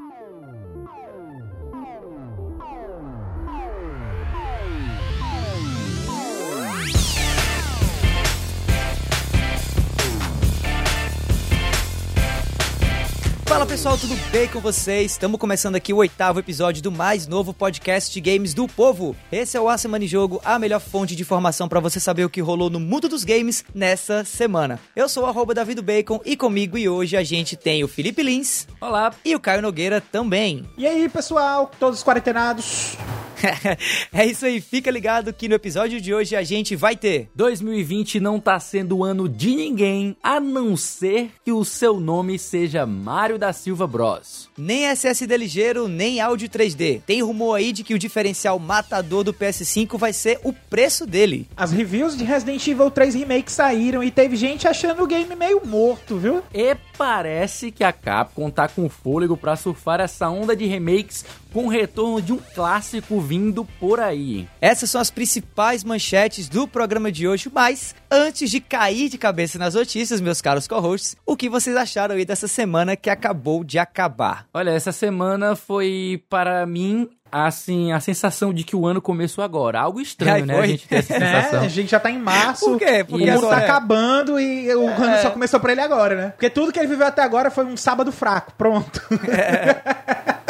Oh. Fala pessoal, tudo bem com vocês? Estamos começando aqui o oitavo episódio do mais novo podcast de games do povo. Esse é o A Semana em Jogo, a melhor fonte de informação para você saber o que rolou no mundo dos games nessa semana. Eu sou o arroba David Bacon e comigo e hoje a gente tem o Felipe Lins. Olá. E o Caio Nogueira também. E aí, pessoal, todos quarentenados? é isso aí, fica ligado que no episódio de hoje a gente vai ter. 2020 não tá sendo o ano de ninguém, a não ser que o seu nome seja Mario da Silva Bros. Nem SSD ligeiro, nem áudio 3D. Tem rumor aí de que o diferencial matador do PS5 vai ser o preço dele. As reviews de Resident Evil 3 Remake saíram e teve gente achando o game meio morto, viu? E parece que a Capcom tá com fôlego para surfar essa onda de remakes com o retorno de um clássico vindo por aí. Essas são as principais manchetes do programa de hoje, mas antes de cair de cabeça nas notícias, meus caros co-hosts, o que vocês acharam aí dessa semana que acabou de acabar? Olha, essa semana foi para mim assim, a sensação de que o ano começou agora. Algo estranho, Ai, né? A gente ter essa sensação. É, a gente já tá em março. Por quê? Porque o mundo tá é. acabando e o é. ano só começou pra ele agora, né? Porque tudo que ele viveu até agora foi um sábado fraco. Pronto. É.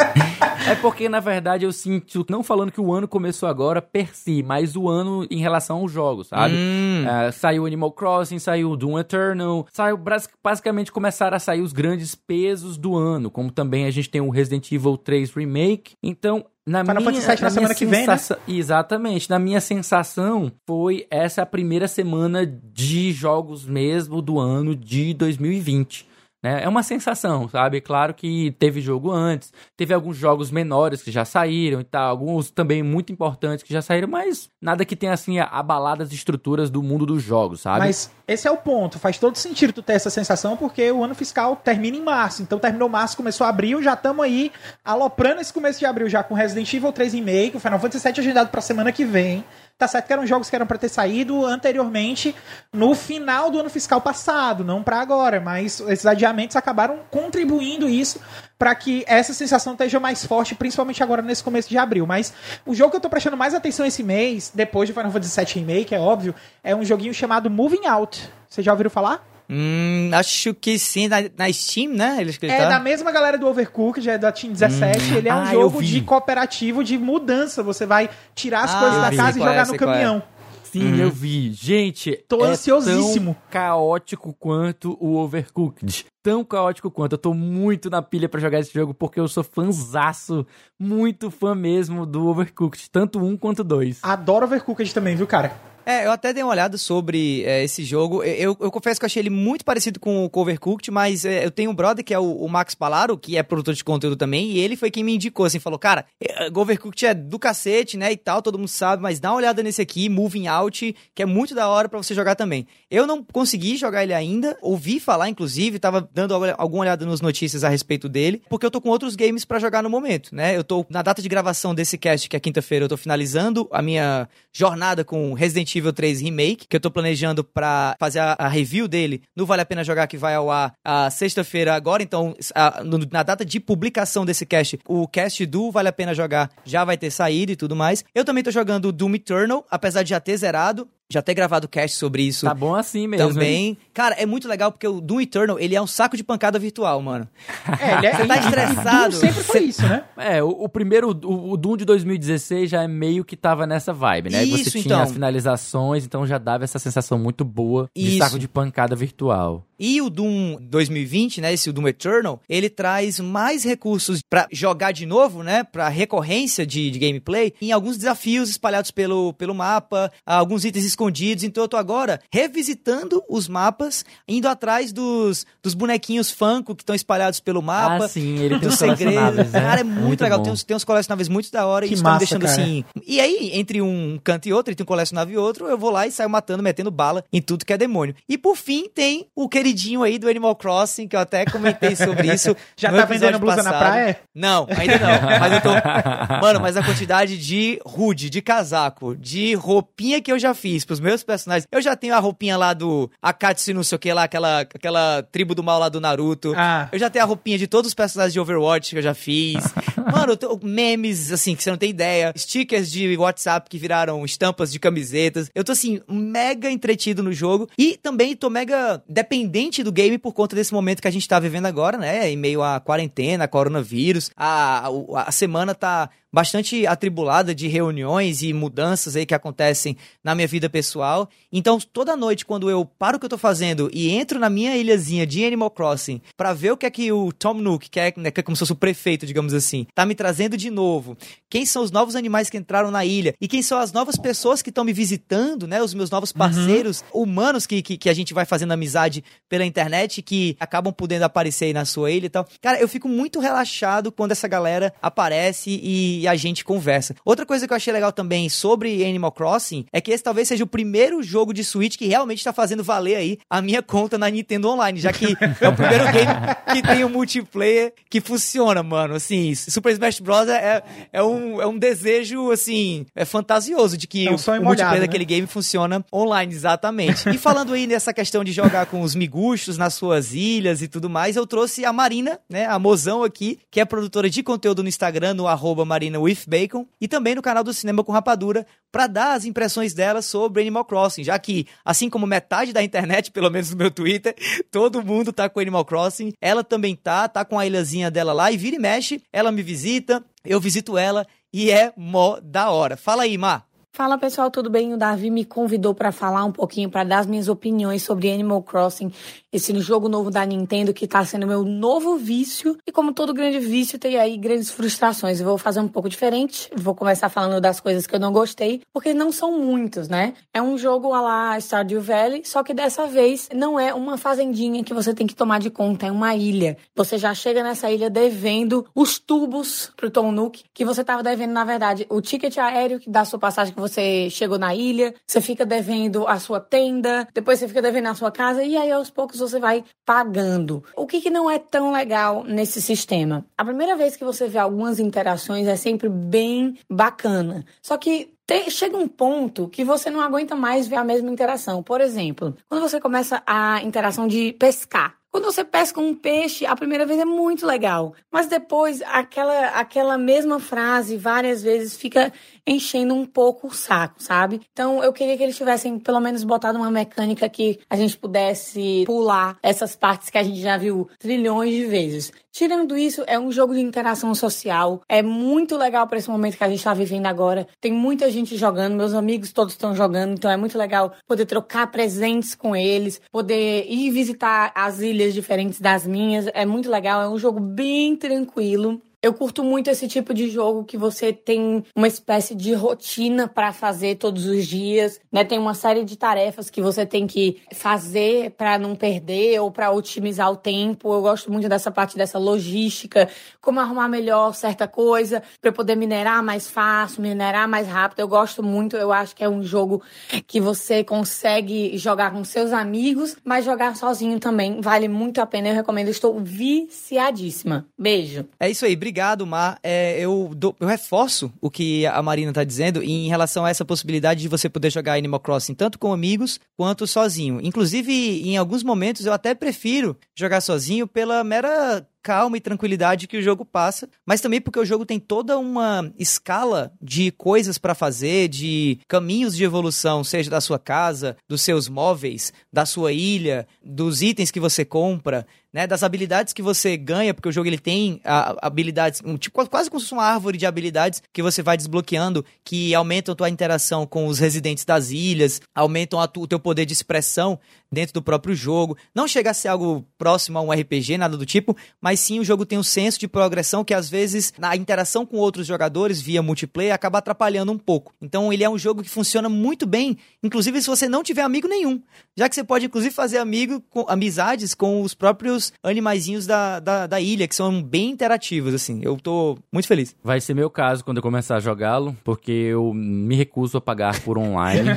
É porque, na verdade, eu sinto, não falando que o ano começou agora per si, mas o ano em relação aos jogos, sabe? Hum. Uh, saiu Animal Crossing, saiu Doom Eternal, saiu basicamente começaram a sair os grandes pesos do ano, como também a gente tem o Resident Evil 3 Remake. Então, na Final minha, Fantasy VII na, semana que vem, né? Exatamente. Na minha sensação, foi essa a primeira semana de jogos mesmo do ano de 2020. Né? É uma sensação, sabe? Claro que teve jogo antes, teve alguns jogos menores que já saíram e tal, alguns também muito importantes que já saíram, mas nada que tenha assim abalado as estruturas do mundo dos jogos, sabe? Mas esse é o ponto, faz todo sentido tu ter essa sensação porque o ano fiscal termina em março, então terminou março, começou abril, já estamos aí aloprando esse começo de abril já com Resident Evil 3 Remake, o Final Fantasy VII agendado para semana que vem. Tá certo que eram jogos que eram para ter saído anteriormente no final do ano fiscal passado, não para agora, mas esses adiamentos acabaram contribuindo isso para que essa sensação esteja mais forte, principalmente agora nesse começo de abril. Mas o jogo que eu tô prestando mais atenção esse mês, depois de Final Fantasy VII Remake, é óbvio, é um joguinho chamado Moving Out. Você já ouviram falar? Hum, acho que sim, na, na Steam, né? Eles é da mesma galera do Overcooked, é da Team 17. Hum. Ele é um ah, jogo de cooperativo de mudança. Você vai tirar as ah, coisas da casa e jogar é, no é. caminhão. É. Sim, hum. eu vi. Gente, tô é ansiosíssimo. Tão caótico quanto o Overcooked. Tão caótico quanto. Eu tô muito na pilha para jogar esse jogo porque eu sou fãzaço, muito fã mesmo do Overcooked, tanto um quanto dois. Adoro Overcooked também, viu, cara? É, eu até dei uma olhada sobre é, esse jogo. Eu, eu, confesso que eu achei ele muito parecido com o Covercooked, mas é, eu tenho um brother que é o, o, Max Palaro, que é produtor de conteúdo também, e ele foi quem me indicou, assim, falou, cara, é, Overcooked é do cacete, né, e tal, todo mundo sabe, mas dá uma olhada nesse aqui, Moving Out, que é muito da hora para você jogar também. Eu não consegui jogar ele ainda, ouvi falar, inclusive, tava dando alguma olhada nas notícias a respeito dele, porque eu tô com outros games para jogar no momento, né? Eu tô, na data de gravação desse cast, que é quinta-feira, eu tô finalizando a minha jornada com Resident Evil 3 Remake, que eu tô planejando para fazer a, a, review dele no Vale a Pena Jogar, que vai ao ar a sexta-feira agora. Então, a, no, na data de publicação desse cast, o cast do Vale a Pena Jogar já vai ter saído e tudo mais. Eu também tô jogando Doom Eternal, apesar de já ter zerado já ter gravado cast sobre isso. Tá bom assim mesmo. Também. Hein? Cara, é muito legal porque o Doom Eternal, ele é um saco de pancada virtual, mano. É, ele é, Você tá estressado. Doom sempre foi isso, né? É, o, o primeiro, o, o, Doom de 2016 já é meio que tava nessa vibe, né? Isso, Você tinha então. as finalizações, então já dava essa sensação muito boa de isso. saco de pancada virtual. E o Doom 2020, né, esse Doom Eternal, ele traz mais recursos para jogar de novo, né, para recorrência de, de, gameplay, em alguns desafios espalhados pelo, pelo mapa, alguns itens escondidos. Então eu tô agora revisitando os mapas, indo atrás dos, dos bonequinhos Funko que estão espalhados pelo mapa. Ah, sim, ele tem os segredos. Né? Cara, é muito, muito legal. Tem uns, tem uns colecionáveis muito da hora que e estão me deixando cara. assim. E aí, entre um canto e outro, entre um colecionável e outro, eu vou lá e saio matando, metendo bala em tudo que é demônio. E por fim, tem o que queridinho aí do Animal Crossing, que eu até comentei sobre isso. Já tá vendendo blusa passado. na praia? Não, ainda não. Mas eu tô. Mano, mas a quantidade de hood, de casaco, de roupinha que eu já fiz pros meus personagens. Eu já tenho a roupinha lá do Akatsu, não sei o que lá, aquela, aquela tribo do mal lá do Naruto. Ah. Eu já tenho a roupinha de todos os personagens de Overwatch que eu já fiz. Mano, memes, assim, que você não tem ideia. Stickers de WhatsApp que viraram estampas de camisetas. Eu tô, assim, mega entretido no jogo. E também tô mega dependente do game por conta desse momento que a gente tá vivendo agora, né? Em meio à quarentena, coronavírus. A, a, a semana tá bastante atribulada de reuniões e mudanças aí que acontecem na minha vida pessoal. Então, toda noite, quando eu paro o que eu tô fazendo e entro na minha ilhazinha de Animal Crossing para ver o que é que o Tom Nook, que é, né, que é como se fosse o prefeito, digamos assim, tá me trazendo de novo. Quem são os novos animais que entraram na ilha? E quem são as novas pessoas que estão me visitando, né? Os meus novos uhum. parceiros uhum. humanos que, que, que, a gente vai fazendo amizade pela internet, que acabam podendo aparecer aí na sua ilha e tal. Cara, eu fico muito relaxado quando essa galera aparece e a gente conversa. Outra coisa que eu achei legal também sobre Animal Crossing é que esse talvez seja o primeiro jogo de Switch que realmente está fazendo valer aí a minha conta na Nintendo Online, já que é o primeiro game que tem um multiplayer que funciona, mano. Assim, Super Smash Bros. é, é, um, é um desejo, assim, é fantasioso de que é um o, o multiplayer né? daquele game funciona online, exatamente. E falando aí nessa questão de jogar com os miguxos nas suas ilhas e tudo mais, eu trouxe a Marina, né, a mozão aqui, que é produtora de conteúdo no Instagram, no arroba Marina with Bacon e também no canal do Cinema com Rapadura para dar as impressões dela sobre Animal Crossing, já que, assim como metade da internet, pelo menos no meu Twitter, todo mundo tá com Animal Crossing, ela também tá, tá com a ilhazinha dela lá e vira e mexe, ela me visita, eu visito ela e é mó da hora. Fala aí, Mar. Fala pessoal, tudo bem? O Davi me convidou para falar um pouquinho, para dar as minhas opiniões sobre Animal Crossing, esse jogo novo da Nintendo que está sendo meu novo vício. E como todo grande vício, tem aí grandes frustrações. Eu vou fazer um pouco diferente, vou começar falando das coisas que eu não gostei, porque não são muitos, né? É um jogo a lá Stardew Valley, só que dessa vez não é uma fazendinha que você tem que tomar de conta, é uma ilha. Você já chega nessa ilha devendo os tubos pro Tom Nook, que você estava devendo, na verdade, o ticket aéreo que dá a sua passagem que você chegou na ilha, você fica devendo a sua tenda, depois você fica devendo a sua casa, e aí aos poucos você vai pagando. O que, que não é tão legal nesse sistema? A primeira vez que você vê algumas interações é sempre bem bacana. Só que tem, chega um ponto que você não aguenta mais ver a mesma interação. Por exemplo, quando você começa a interação de pescar. Quando você pesca um peixe, a primeira vez é muito legal, mas depois aquela aquela mesma frase várias vezes fica enchendo um pouco o saco, sabe? Então eu queria que eles tivessem pelo menos botado uma mecânica que a gente pudesse pular essas partes que a gente já viu trilhões de vezes. Tirando isso, é um jogo de interação social. É muito legal para esse momento que a gente está vivendo agora. Tem muita gente jogando, meus amigos todos estão jogando, então é muito legal poder trocar presentes com eles, poder ir visitar as ilhas diferentes das minhas. É muito legal, é um jogo bem tranquilo. Eu curto muito esse tipo de jogo que você tem uma espécie de rotina para fazer todos os dias, né? Tem uma série de tarefas que você tem que fazer para não perder ou para otimizar o tempo. Eu gosto muito dessa parte dessa logística, como arrumar melhor certa coisa para poder minerar mais fácil, minerar mais rápido. Eu gosto muito, eu acho que é um jogo que você consegue jogar com seus amigos, mas jogar sozinho também vale muito a pena. Eu recomendo, estou viciadíssima. Beijo. É isso aí, obrigado obrigado, Mar. É, eu, do, eu reforço o que a Marina está dizendo em relação a essa possibilidade de você poder jogar Animal Crossing tanto com amigos quanto sozinho. Inclusive, em alguns momentos, eu até prefiro jogar sozinho pela mera calma e tranquilidade que o jogo passa, mas também porque o jogo tem toda uma escala de coisas para fazer, de caminhos de evolução, seja da sua casa, dos seus móveis, da sua ilha, dos itens que você compra, né, das habilidades que você ganha, porque o jogo ele tem habilidades, um, tipo, quase como se fosse uma árvore de habilidades que você vai desbloqueando, que aumentam a tua interação com os residentes das ilhas, aumentam tu, o teu poder de expressão dentro do próprio jogo. Não chega a ser algo próximo a um RPG, nada do tipo, mas mas sim o jogo tem um senso de progressão que às vezes na interação com outros jogadores via multiplayer acaba atrapalhando um pouco. Então ele é um jogo que funciona muito bem, inclusive se você não tiver amigo nenhum, já que você pode inclusive fazer amigo com, amizades com os próprios animaizinhos da, da, da ilha, que são bem interativos, assim. Eu tô muito feliz. Vai ser meu caso quando eu começar a jogá-lo, porque eu me recuso a pagar por online.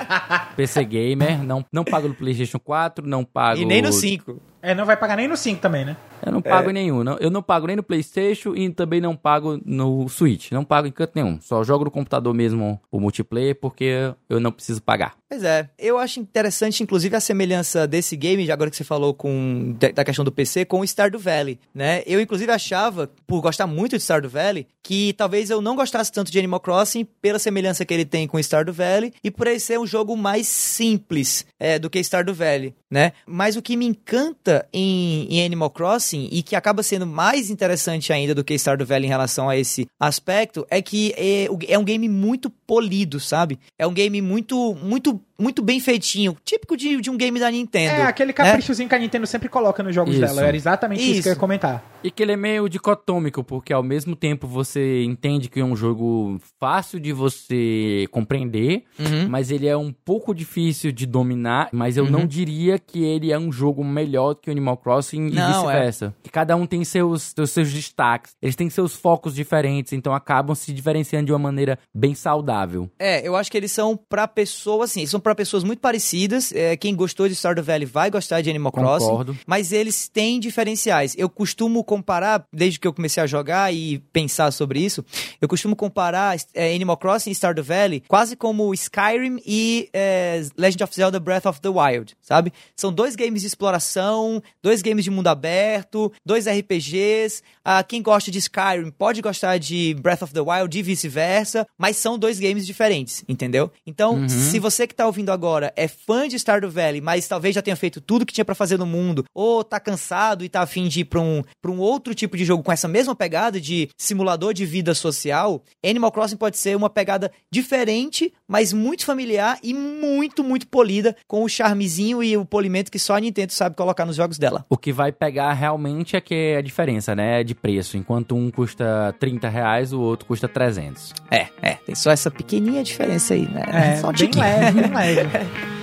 PC gamer, não, não pago no PlayStation 4, não pago. E nem no 5. É, não vai pagar nem no 5 também, né? Eu não pago é. em nenhum. Não, eu não pago nem no PlayStation e também não pago no Switch. Não pago em canto nenhum. Só jogo no computador mesmo o multiplayer porque eu não preciso pagar. Pois é. Eu acho interessante, inclusive, a semelhança desse game, agora que você falou com da questão do PC, com o Stardew Valley, né? Eu, inclusive, achava, por gostar muito de Stardew Valley, que talvez eu não gostasse tanto de Animal Crossing pela semelhança que ele tem com Stardew Valley e por ele ser um jogo mais simples é, do que Stardew Valley, né? Mas o que me encanta em, em Animal Crossing e que acaba sendo mais interessante ainda do que Stardew Valley em relação a esse aspecto é que é, é um game muito polido, sabe? É um game muito, muito muito bem feitinho, típico de, de um game da Nintendo. É, aquele né? caprichozinho né? que a Nintendo sempre coloca nos jogos isso. dela. Era exatamente isso. isso. que eu ia comentar. E que ele é meio dicotômico, porque ao mesmo tempo você entende que é um jogo fácil de você compreender, uhum. mas ele é um pouco difícil de dominar, mas eu uhum. não diria que ele é um jogo melhor que o Animal Crossing e é. vice-versa. É. Cada um tem seus, seus, seus destaques, eles têm seus focos diferentes, então acabam se diferenciando de uma maneira bem saudável. É, eu acho que eles são pra pessoas, assim, são para pessoas muito parecidas. É, quem gostou de Stardew Valley vai gostar de Animal Crossing. Concordo. Mas eles têm diferenciais. Eu costumo comparar, desde que eu comecei a jogar e pensar sobre isso, eu costumo comparar é, Animal Crossing e Stardew Valley quase como Skyrim e é, Legend of Zelda Breath of the Wild, sabe? São dois games de exploração, dois games de mundo aberto, dois RPGs. Ah, quem gosta de Skyrim pode gostar de Breath of the Wild e vice-versa, mas são dois games diferentes, entendeu? Então, uhum. se você que tá ouvindo agora é fã de Stardew Valley, mas talvez já tenha feito tudo que tinha para fazer no mundo, ou tá cansado e tá afim de ir pra um, pra um outro tipo de jogo com essa mesma pegada de simulador de vida social, Animal Crossing pode ser uma pegada diferente, mas muito familiar e muito, muito polida, com o charmezinho e o polimento que só a Nintendo sabe colocar nos jogos dela. O que vai pegar realmente é que é a diferença, né, de preço. Enquanto um custa 30 reais, o outro custa 300. É, é. Tem só essa pequenininha diferença aí, né? É, só um bem leve, bem leve.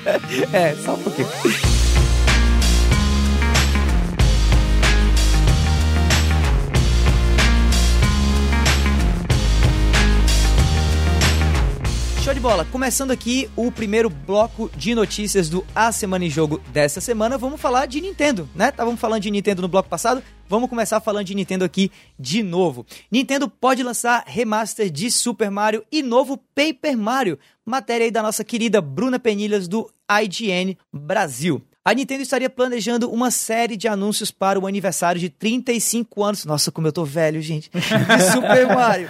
é, só um pouquinho. Bola! Começando aqui o primeiro bloco de notícias do A Semana em Jogo dessa semana, vamos falar de Nintendo, né? Estávamos falando de Nintendo no bloco passado, vamos começar falando de Nintendo aqui de novo. Nintendo pode lançar remaster de Super Mario e novo Paper Mario. Matéria aí da nossa querida Bruna Penilhas do IGN Brasil. A Nintendo estaria planejando uma série de anúncios para o aniversário de 35 anos. Nossa, como eu tô velho, gente. De Super Mario.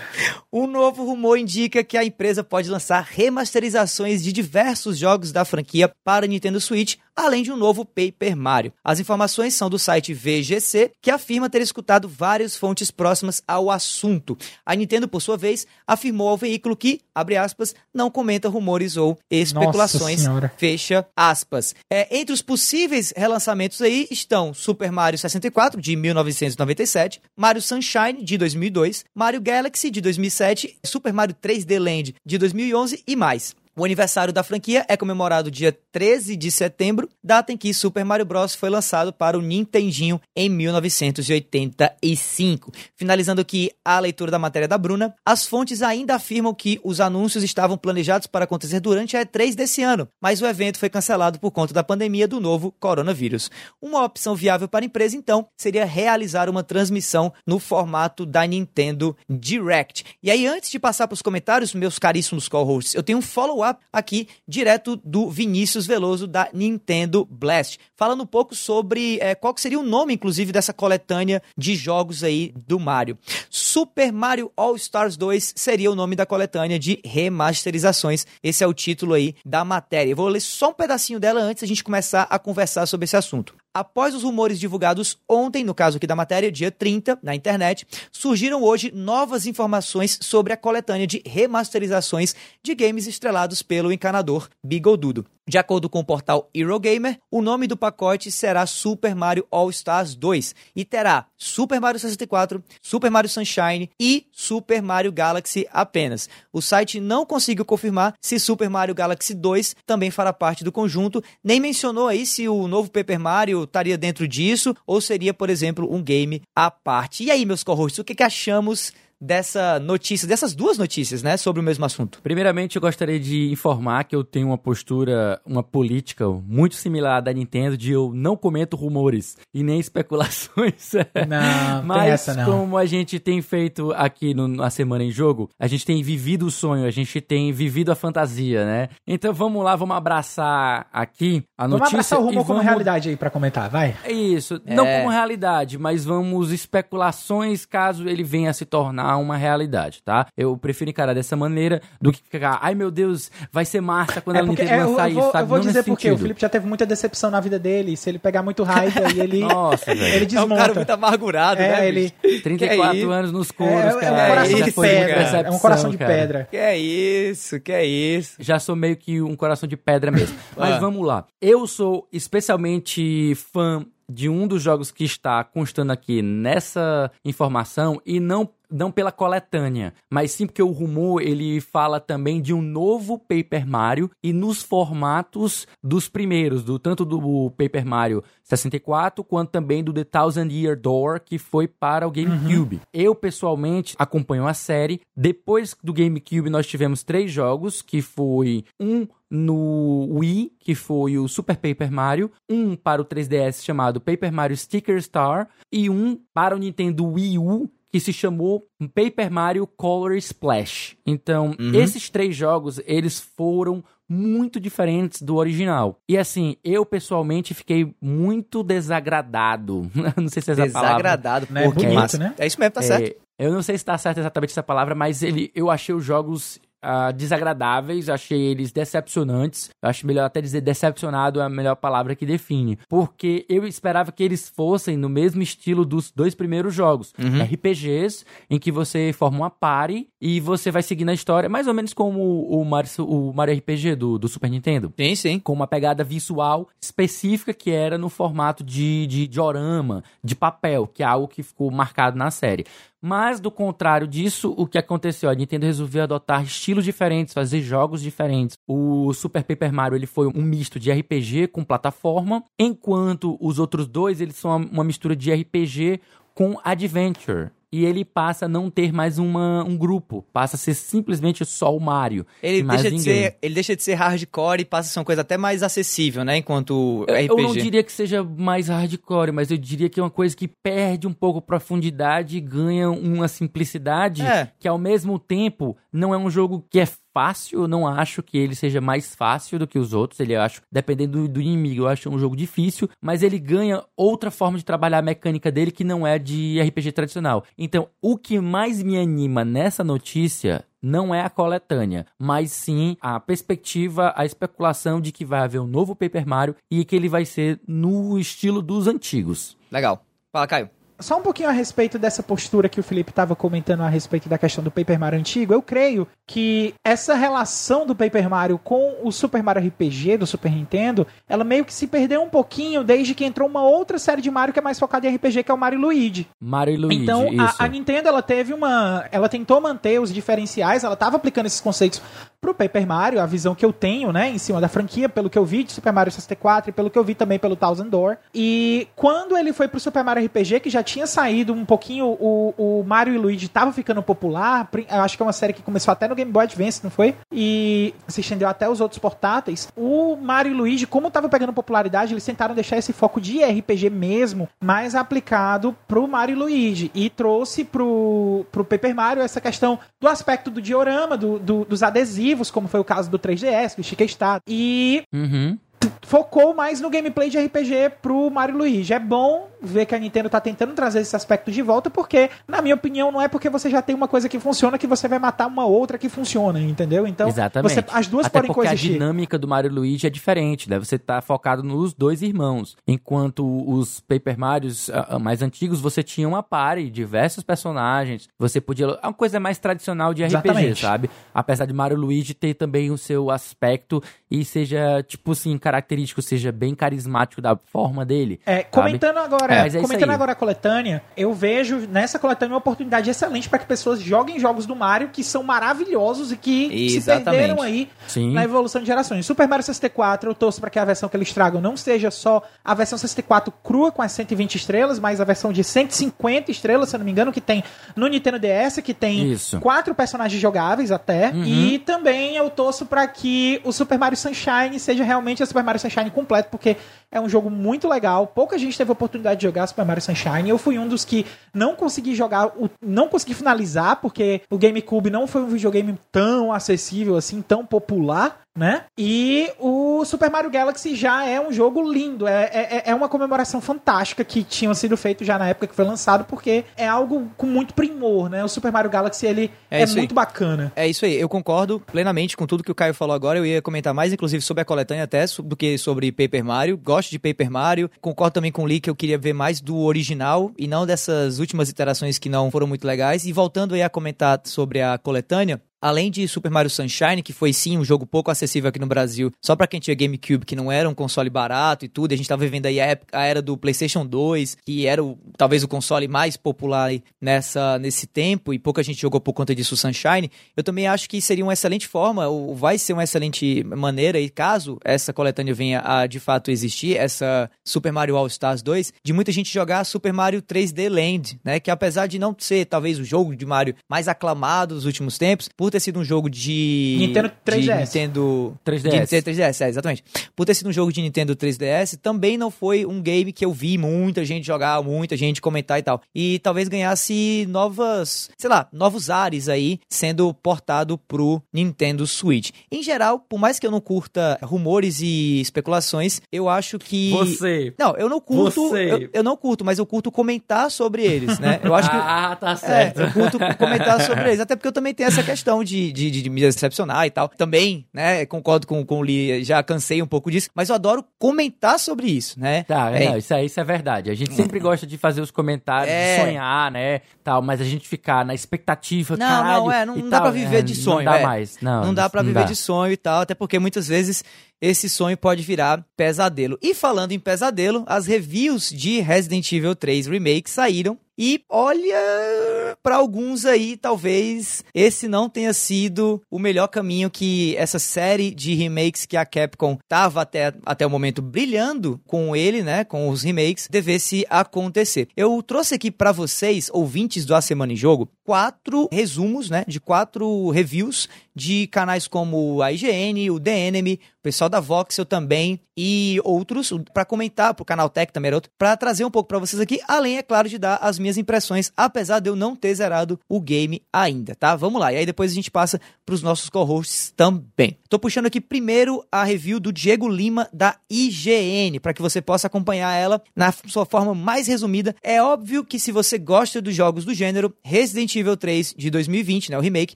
Um novo rumor indica que a empresa pode lançar remasterizações de diversos jogos da franquia para Nintendo Switch além de um novo Paper Mario. As informações são do site VGC, que afirma ter escutado várias fontes próximas ao assunto. A Nintendo, por sua vez, afirmou ao veículo que, abre aspas, não comenta rumores ou especulações, fecha aspas. É, entre os possíveis relançamentos aí estão Super Mario 64, de 1997, Mario Sunshine, de 2002, Mario Galaxy, de 2007, Super Mario 3D Land, de 2011 e mais. O aniversário da franquia é comemorado dia 13 de setembro, data em que Super Mario Bros. foi lançado para o Nintendinho em 1985. Finalizando aqui a leitura da matéria da Bruna, as fontes ainda afirmam que os anúncios estavam planejados para acontecer durante a E3 desse ano, mas o evento foi cancelado por conta da pandemia do novo coronavírus. Uma opção viável para a empresa, então, seria realizar uma transmissão no formato da Nintendo Direct. E aí, antes de passar para os comentários, meus caríssimos co-hosts, eu tenho um follow aqui, direto do Vinícius Veloso da Nintendo Blast, falando um pouco sobre é, qual seria o nome, inclusive, dessa coletânea de jogos aí do Mario. Super Mario All Stars 2 seria o nome da coletânea de remasterizações. Esse é o título aí da matéria. Eu vou ler só um pedacinho dela antes da gente começar a conversar sobre esse assunto. Após os rumores divulgados ontem, no caso aqui da matéria, dia 30, na internet, surgiram hoje novas informações sobre a coletânea de remasterizações de games estrelados pelo encanador Bigodudo. De acordo com o portal Eurogamer, o nome do pacote será Super Mario All Stars 2 e terá Super Mario 64, Super Mario Sunshine e Super Mario Galaxy apenas. O site não conseguiu confirmar se Super Mario Galaxy 2 também fará parte do conjunto, nem mencionou aí se o novo Paper Mario estaria dentro disso ou seria, por exemplo, um game à parte. E aí, meus co-hosts, o que, que achamos dessa notícia, dessas duas notícias, né, sobre o mesmo assunto. Primeiramente, eu gostaria de informar que eu tenho uma postura, uma política muito similar à da Nintendo de eu não comento rumores e nem especulações. Não, Mas essa não. como a gente tem feito aqui no, na Semana em Jogo, a gente tem vivido o sonho, a gente tem vivido a fantasia, né? Então vamos lá, vamos abraçar aqui a Vamos notícia abraçar o rumor como vamos realidade aí pra comentar, vai. é Isso, não É. como realidade, mas vamos especulações caso ele venha a se tornar uma realidade, tá? Eu prefiro encarar dessa maneira do que ficar, ai meu Deus, vai ser massa quando É a porque, Nintendo é, eu, lançar eu vou, isso, sabe? eu vou Não dizer porque o. Felipe já teve muita decepção na vida dele. Se ele pegar muito raiva, aí ele, Nossa, ele É um desmonta. cara muito amargurado, É, né? ele- bicho? 34 Que é anos nos É, coros, é cara. um coração isso, de pedra. É um coração de cara. pedra. Que é isso, que é isso. já sou meio que um coração de pedra mesmo. Mas Ah. vamos lá. Eu sou especialmente fã de um dos jogos que está constando aqui nessa informação e não não pela coletânea, mas sim porque o rumor ele fala também de um novo Paper Mario e nos formatos dos primeiros, do tanto do Paper Mario 64 quanto também do The Thousand Year Door que foi para o GameCube. Eu pessoalmente acompanho a série. Depois do GameCube nós tivemos três jogos que foi um no Wii, que foi o Super Paper Mario, um para o 3DS chamado Paper Mario Sticker Star e um para o Nintendo Wii U que se chamou Paper Mario Color Splash. Então, esses três jogos, eles foram muito diferentes do original. E assim, eu pessoalmente fiquei muito desagradado. Não sei se é essa palavra. Desagradado. Né? Pô, que Bonito, massa. né? É isso mesmo, tá certo. É, eu não sei se está certa exatamente essa palavra, mas ele, eu achei os jogos ah, desagradáveis, achei eles decepcionantes. Eu acho melhor até dizer decepcionado é a melhor palavra que define. Porque eu esperava que eles fossem no mesmo estilo dos dois primeiros jogos. RPGs, em que você forma uma party e você vai seguindo a história, mais ou menos como o Mario, o Mario RPG do, do Super Nintendo Sim, sim. com uma pegada visual específica que era no formato de, de diorama, de papel, que é algo que ficou marcado na série. Mas, do contrário disso, o que aconteceu? A Nintendo resolveu adotar estilos diferentes, fazer jogos diferentes. O Super Paper Mario ele foi um misto de RPG com plataforma, enquanto os outros dois eles são uma mistura de RPG com adventure. E ele passa a não ter mais uma, um grupo, passa a ser simplesmente só o Mario. Ele deixa, de ser, ele deixa de ser hardcore e passa a ser uma coisa até mais acessível, né? Enquanto Eu- RPG. Eu não diria que seja mais hardcore, mas eu diria que é uma coisa que perde um pouco profundidade e ganha uma simplicidade É. que ao mesmo tempo não é um jogo que é fácil, eu não acho que ele seja mais fácil do que os outros, ele eu acho, dependendo do, do inimigo, eu acho um jogo difícil, mas ele ganha outra forma de trabalhar a mecânica dele que não é de RPG tradicional. Então, o que mais me anima nessa notícia não é a coletânea, mas sim a perspectiva, a especulação de que vai haver um novo Paper Mario e que ele vai ser no estilo dos antigos. Legal. Fala, Caio. Só um pouquinho a respeito dessa postura que o Felipe estava comentando a respeito da questão do Paper Mario antigo. Eu creio que essa relação do Paper Mario com o Super Mario RPG do Super Nintendo, ela meio que se perdeu um pouquinho desde que entrou uma outra série de Mario que é mais focada em RPG, que é o Mario Luigi. Mario Luigi, Então, a, a Nintendo, ela teve uma... Ela tentou manter os diferenciais, ela estava aplicando esses conceitos pro Paper Mario, a visão que eu tenho, né, em cima da franquia, pelo que eu vi de Super Mario 64 e pelo que eu vi também pelo Thousand Door. E quando ele foi pro Super Mario RPG, que já tinha saído um pouquinho, o, o Mario e Luigi tava ficando popular, eu acho que é uma série que começou até no Game Boy Advance, não foi? E se estendeu até os outros portáteis. O Mario e Luigi, como tava pegando popularidade, eles tentaram deixar esse foco de RPG mesmo mais aplicado pro Mario e Luigi. E trouxe pro, pro Paper Mario essa questão do aspecto do diorama, do, do- dos adesivos, como foi o caso do 3DS, do Chica E Uhum. focou mais no gameplay de RPG pro Mario Luigi. É bom, ver que a Nintendo tá tentando trazer esse aspecto de volta, porque, na minha opinião, não é porque você já tem uma coisa que funciona que você vai matar uma outra que funciona, entendeu? Então, Exatamente. você- as duas Até podem porque coexistir. a dinâmica do Mario e Luigi é diferente, né? Você tá focado nos dois irmãos. Enquanto os Paper Marios ah, ah, mais antigos, você tinha uma party, diversos personagens. Você podia... É uma coisa mais tradicional de RPG, Exatamente. sabe? Apesar de Mario e Luigi ter também o seu aspecto e seja, tipo assim, característico, seja bem carismático da forma dele. É, sabe? comentando agora, É, mas é isso comentando aí. agora a coletânea, eu vejo nessa coletânea uma oportunidade excelente para que pessoas joguem jogos do Mario que são maravilhosos e que se Exatamente. perderam aí Sim. na evolução de gerações. Super Mario 64, eu torço para que a versão que eles tragam não seja só a versão 64 crua com as 120 estrelas, mas a versão de 150 estrelas, se eu não me engano, que tem no Nintendo DS, que tem Isso. quatro personagens jogáveis até. Uhum. E também eu torço para que o Super Mario Sunshine seja realmente o Super Mario Sunshine completo, porque é um jogo muito legal. Pouca gente teve a oportunidade de jogar Super Mario Sunshine. Eu fui um dos que não consegui jogar, não consegui finalizar, porque o GameCube não foi um videogame tão acessível assim, tão popular. Né? E o Super Mario Galaxy já é um jogo lindo, é, é, é uma comemoração fantástica que tinha sido feito já na época que foi lançado, porque é algo com muito primor, né? O Super Mario Galaxy ele É é, isso aí. muito bacana. É isso aí, eu concordo plenamente com tudo que o Caio falou agora. Eu ia comentar mais, inclusive, sobre a coletânea até do que sobre Paper Mario. Gosto de Paper Mario. Concordo também com o Lee que eu queria ver mais do original e não dessas últimas iterações que não foram muito legais. E voltando aí a comentar sobre a coletânea. Além de Super Mario Sunshine, que foi sim um jogo pouco acessível aqui no Brasil, só pra quem tinha GameCube, que não era um console barato e tudo, a gente tava vivendo aí a, época- a era do PlayStation 2, que era o- talvez o console mais popular nessa, nesse tempo, e pouca gente jogou por conta disso Sunshine. Eu também acho que seria uma excelente forma, ou vai ser uma excelente maneira, e caso essa coletânea venha a de fato existir, essa Super Mario All Stars 2, de muita gente jogar Super Mario 3D Land, né? Que apesar de não ser talvez o jogo de Mario mais aclamado dos últimos tempos, por ter sido um jogo de. Nintendo de 3DS. Nintendo 3DS. de Nintendo 3DS, é, exatamente. Por ter sido um jogo de Nintendo 3DS, também não foi um game que eu vi muita gente jogar, muita gente comentar e tal. E talvez ganhasse novas, sei lá, novos ares aí, sendo portado pro Nintendo Switch. Em geral, por mais que eu não curta rumores e especulações, eu acho que. Você. Não, eu não curto. Você. Eu, eu não curto, mas eu curto comentar sobre eles, né? Eu acho que. Ah, tá É, certo. eu curto comentar sobre eles. Até porque eu também tenho essa questão de, de, de, de me decepcionar e tal. Também, né? Concordo com, com o Lee, já cansei um pouco disso. Mas eu adoro comentar sobre isso, né? Tá, é, É. não, isso, é, isso é verdade. A gente sempre gosta de fazer os comentários, É. de sonhar, né? Tal, mas a gente ficar na expectativa. Não, caralho, não, é, não e dá tal, pra viver é, de sonho, Não dá é. mais. Não, Não dá pra viver dá. de sonho e tal, até porque muitas vezes esse sonho pode virar pesadelo. E falando em pesadelo, as reviews de Resident Evil 3 Remake saíram. E olha, pra alguns aí, talvez esse não tenha sido o melhor caminho que essa série de remakes que a Capcom tava até, até o momento brilhando com ele, né, com os remakes, devesse acontecer. Eu trouxe aqui pra vocês, ouvintes do A Semana em Jogo, quatro resumos, né, de quatro reviews de canais como a IGN, o DNM, o pessoal da Voxel também e outros pra comentar, pro canal Tech também pra trazer um pouco pra vocês aqui, além é claro de dar as minhas impressões, apesar de eu não ter zerado o game ainda, tá? Vamos lá. E aí depois a gente passa pros nossos co-hosts também. Tô puxando aqui primeiro a review do Diego Lima da IGN, pra que você possa acompanhar ela na sua forma mais resumida. É óbvio que se você gosta dos jogos do gênero, Resident Evil 3 de 2020, né, o remake,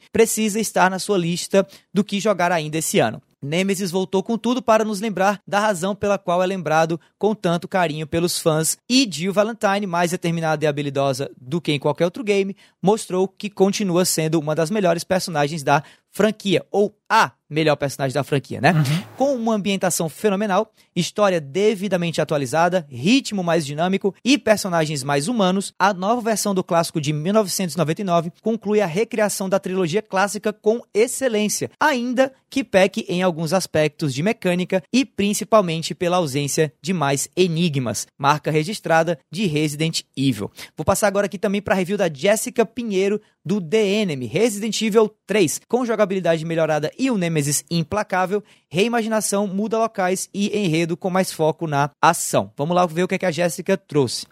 precisa estar na sua lista do que jogar ainda esse ano. Nemesis voltou com tudo para nos lembrar da razão pela qual é lembrado com tanto carinho pelos fãs. E Jill Valentine, mais determinada e habilidosa do que em qualquer outro game, mostrou que continua sendo uma das melhores personagens da franquia, ou a melhor personagem da franquia, né? Com uma ambientação fenomenal, história devidamente atualizada, ritmo mais dinâmico e personagens mais humanos, a nova versão do clássico de 1999 conclui a recriação da trilogia clássica com excelência, ainda que peque em alguns aspectos de mecânica e principalmente pela ausência de mais enigmas, marca registrada de Resident Evil. Vou passar agora aqui também para a review da Jessica Pinheiro do The Enemy, Resident Evil 3, com jogabilidade melhorada e um Nemesis implacável, reimaginação, muda locais e enredo com mais foco na ação. Vamos lá ver o que, é que a Jéssica trouxe.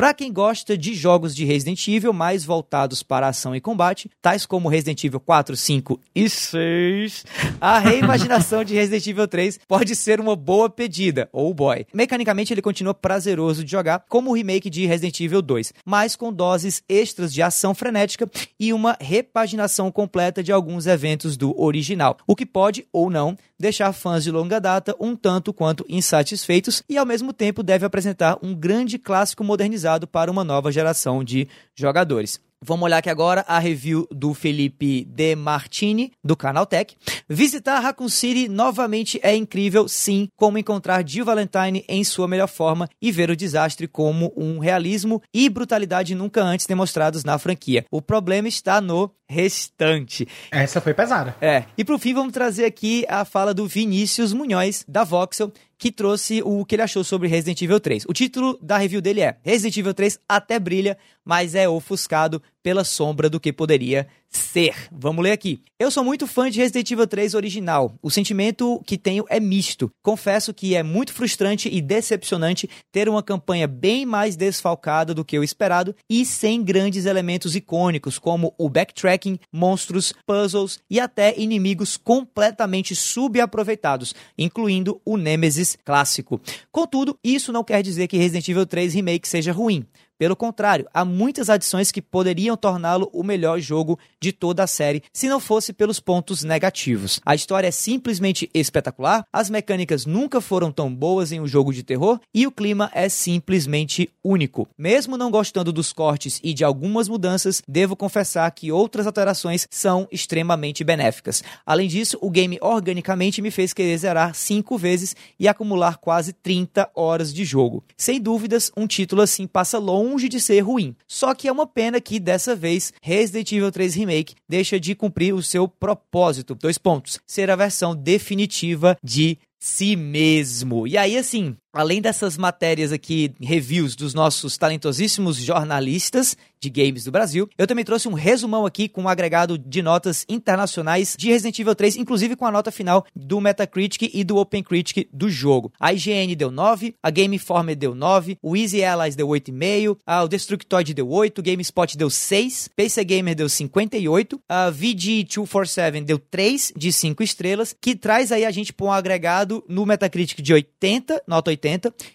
Para quem gosta de jogos de Resident Evil mais voltados para ação e combate, tais como Resident Evil 4, 5 e 6, a reimaginação de Resident Evil 3 pode ser uma boa pedida, ou oh boy. Mecanicamente ele continua prazeroso de jogar, como o remake de Resident Evil 2, mas com doses extras de ação frenética e uma repaginação completa de alguns eventos do original, o que pode ou não deixar fãs de longa data um tanto quanto insatisfeitos e ao mesmo tempo deve apresentar um grande clássico modernizado para uma nova geração de jogadores. Vamos olhar aqui agora a review do Felipe De Martini, do Canal Tech. Visitar Raccoon City novamente é incrível, sim, como encontrar Jill Valentine em sua melhor forma e ver o desastre como um realismo e brutalidade nunca antes demonstrados na franquia. O problema está no restante. Essa foi pesada. É. E por fim, vamos trazer aqui a fala do Vinícius Munhoz, da Voxel, que trouxe o que ele achou sobre Resident Evil 3. O título da review dele é Resident Evil 3 até brilha, mas é ofuscado pela sombra do que poderia ser. Vamos ler aqui. Eu sou muito fã de Resident Evil 3 original. O sentimento que tenho é misto. Confesso que é muito frustrante e decepcionante ter uma campanha bem mais desfalcada do que o esperado e sem grandes elementos icônicos como o backtracking, monstros, puzzles e até inimigos completamente subaproveitados, incluindo o Nemesis clássico. Contudo, isso não quer dizer que Resident Evil 3 Remake seja ruim. Pelo contrário, há muitas adições que poderiam torná-lo o melhor jogo de toda a série se não fosse pelos pontos negativos. A história é simplesmente espetacular, as mecânicas nunca foram tão boas em um jogo de terror e o clima é simplesmente único. Mesmo não gostando dos cortes e de algumas mudanças, devo confessar que outras alterações são extremamente benéficas. Além disso, o game organicamente me fez querer zerar cinco vezes e acumular quase 30 horas de jogo. Sem dúvidas, um título assim passa longe longe de ser ruim. Só que é uma pena que dessa vez Resident Evil 3 Remake deixa de cumprir o seu propósito. Dois pontos: ser a versão definitiva de si mesmo. E aí, assim, além dessas matérias aqui, reviews dos nossos talentosíssimos jornalistas de games do Brasil, eu também trouxe um resumão aqui com um agregado de notas internacionais de Resident Evil 3, inclusive com a nota final do Metacritic e do OpenCritic do jogo. A IGN deu 9, a Game Informer deu 9, o Easy Allies deu 8,5, o Destructoid deu 8, o GameSpot deu 6, PC Gamer deu 58, a VG247 deu 3 de 5 estrelas, que traz aí a gente para um agregado no Metacritic de 80, nota 80,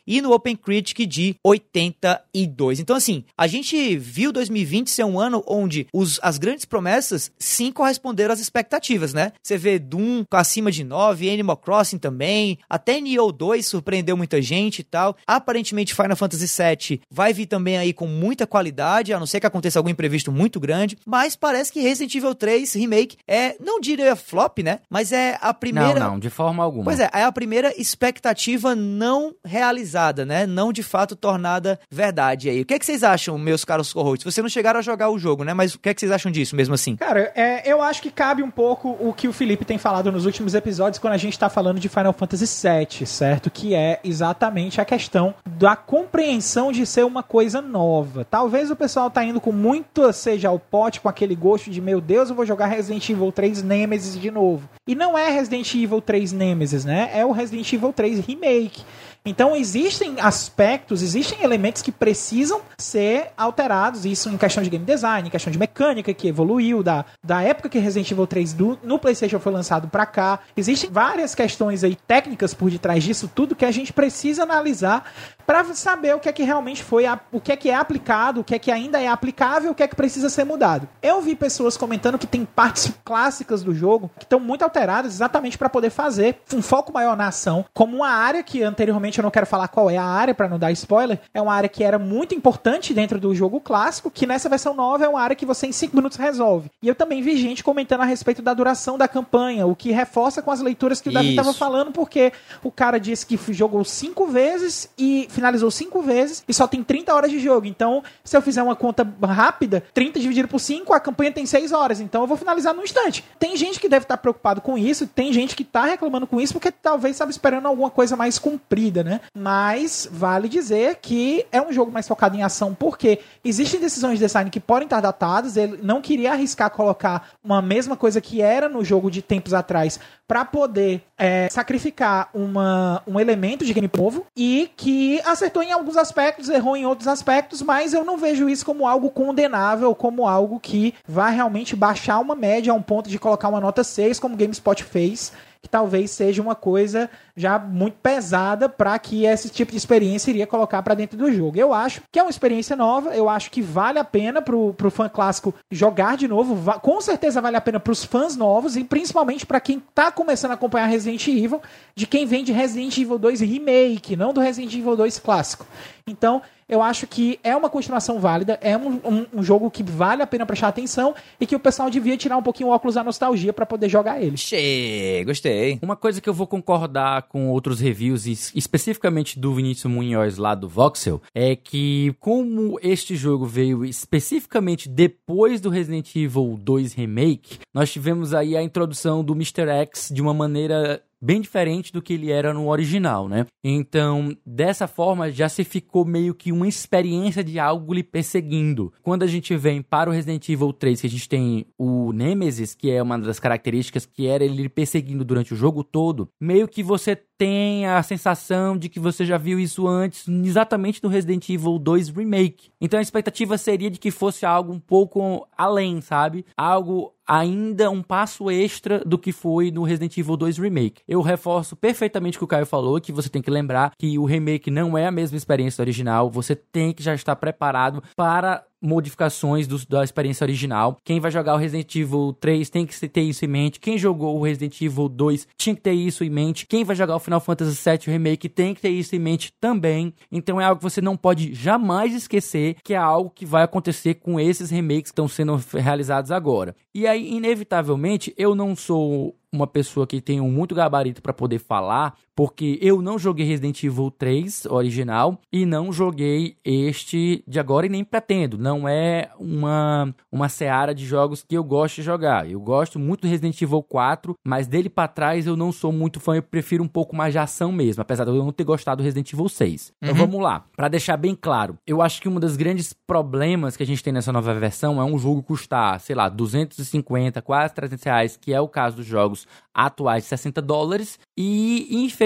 e no OpenCritic de 82. Então assim, a gente viu 2020 ser um ano onde os, as grandes promessas sim corresponderam às expectativas, né? Você vê Doom acima de 9, Animal Crossing também, até Nioh 2 surpreendeu muita gente e tal. Aparentemente Final Fantasy VII vai vir também aí com muita qualidade, a não ser que aconteça algum imprevisto muito grande, mas parece que Resident Evil 3 Remake é, não diria flop, né? Mas é a primeira... Não, não, de forma alguma. Pois é, é a primeira expectativa não realizada, né? Não de fato tornada verdade aí. O que, é que vocês acham, meus caros corroitos? Você não chegaram a jogar o jogo, né? Mas o que é que vocês acham disso, mesmo assim? Cara, é, eu acho que cabe um pouco o que o Felipe tem falado nos últimos episódios quando a gente tá falando de Final Fantasy VII, certo? Que é exatamente a questão da compreensão de ser uma coisa nova. Talvez o pessoal tá indo com muito seja ao pote, com aquele gosto de meu Deus, eu vou jogar Resident Evil 3 Nemesis de novo. E não é Resident Evil 3 Nemesis, né? É o Resident Evil 3 Remake. Então existem aspectos, existem elementos que precisam ser alterados, isso em questão de game design, em questão de mecânica que evoluiu da, da época que Resident Evil 3 do, no PlayStation foi lançado para cá. Existem várias questões aí técnicas por detrás disso tudo que a gente precisa analisar para saber o que é que realmente foi, a, o que é que é aplicado, o que é que ainda é aplicável, o que é que precisa ser mudado. Eu vi pessoas comentando que tem partes clássicas do jogo que estão muito alteradas exatamente para poder fazer um foco maior na ação, como uma área que anteriormente eu não quero falar qual é a área para não dar spoiler, é uma área que era muito importante dentro do jogo clássico, que nessa versão nova é uma área que você em 5 minutos resolve. E eu também vi gente comentando a respeito da duração da campanha, o que reforça com as leituras que o Davi estava falando, porque o cara disse que jogou cinco vezes e finalizou cinco vezes e só tem 30 horas de jogo. Então, se eu fizer uma conta rápida, 30 dividido por 5, a campanha tem 6 horas. Então, eu vou finalizar no instante. Tem gente que deve estar preocupado com isso, tem gente que está reclamando com isso porque talvez estava esperando alguma coisa mais comprida, né? Mas vale dizer que é um jogo mais focado em ação, porque existem decisões de design que podem estar datadas. Ele não queria arriscar colocar uma mesma coisa que era no jogo de tempos atrás para poder é, sacrificar uma, um elemento de game novo e que acertou em alguns aspectos, errou em outros aspectos, mas eu não vejo isso como algo condenável, como algo que vai realmente baixar uma média a um ponto de colocar uma nota 6, como o GameSpot fez que talvez seja uma coisa já muito pesada para que esse tipo de experiência iria colocar para dentro do jogo. Eu acho que é uma experiência nova, eu acho que vale a pena pro, pro fã clássico jogar de novo, com certeza vale a pena para os fãs novos e principalmente para quem tá começando a acompanhar Resident Evil, de quem vem de Resident Evil 2 Remake, não do Resident Evil 2 clássico. Então, eu acho que é uma continuação válida, é um, um, um, jogo que vale a pena prestar atenção e que o pessoal devia tirar um pouquinho o óculos da nostalgia para poder jogar ele. Che, gostei. Uma coisa que eu vou concordar com outros reviews, especificamente do Vinícius Munhoz lá do Voxel, é que como este jogo veio especificamente depois do Resident Evil 2 Remake, nós tivemos aí a introdução do Mr. X de uma maneira bem diferente do que ele era no original, né? Então, dessa forma, já se ficou meio que uma experiência de algo lhe perseguindo. Quando a gente vem para o Resident Evil 3, que a gente tem o Nemesis, que é uma das características que era ele perseguindo durante o jogo todo, meio que você tem a sensação de que você já viu isso antes, exatamente no Resident Evil 2 Remake. Então a expectativa seria de que fosse algo um pouco além, sabe? Algo ainda um passo extra do que foi no Resident Evil 2 Remake. Eu reforço perfeitamente o que o Caio falou, que você tem que lembrar que o remake não é a mesma experiência original, você tem que já estar preparado para modificações do, da experiência original. Quem vai jogar o Resident Evil 3 tem que ter isso em mente. Quem jogou o Resident Evil 2 tinha que ter isso em mente. Quem vai jogar o Final Fantasy VII Remake tem que ter isso em mente também. Então é algo que você não pode jamais esquecer que é algo que vai acontecer com esses remakes que estão sendo realizados agora. E aí, inevitavelmente, eu não sou uma pessoa que tem muito gabarito para poder falar, porque eu não joguei Resident Evil 3 original e não joguei este de agora e nem pretendo. Não é uma, uma seara de jogos que eu gosto de jogar. Eu gosto muito do Resident Evil 4, mas dele para trás eu não sou muito fã, eu prefiro um pouco mais de ação mesmo, apesar de eu não ter gostado do Resident Evil 6. Então uhum. vamos lá, para deixar bem claro, eu acho que um dos grandes problemas que a gente tem nessa nova versão é um jogo custar, sei lá, 250, quase 300 reais, que é o caso dos jogos atuais de 60 dólares, e infelizmente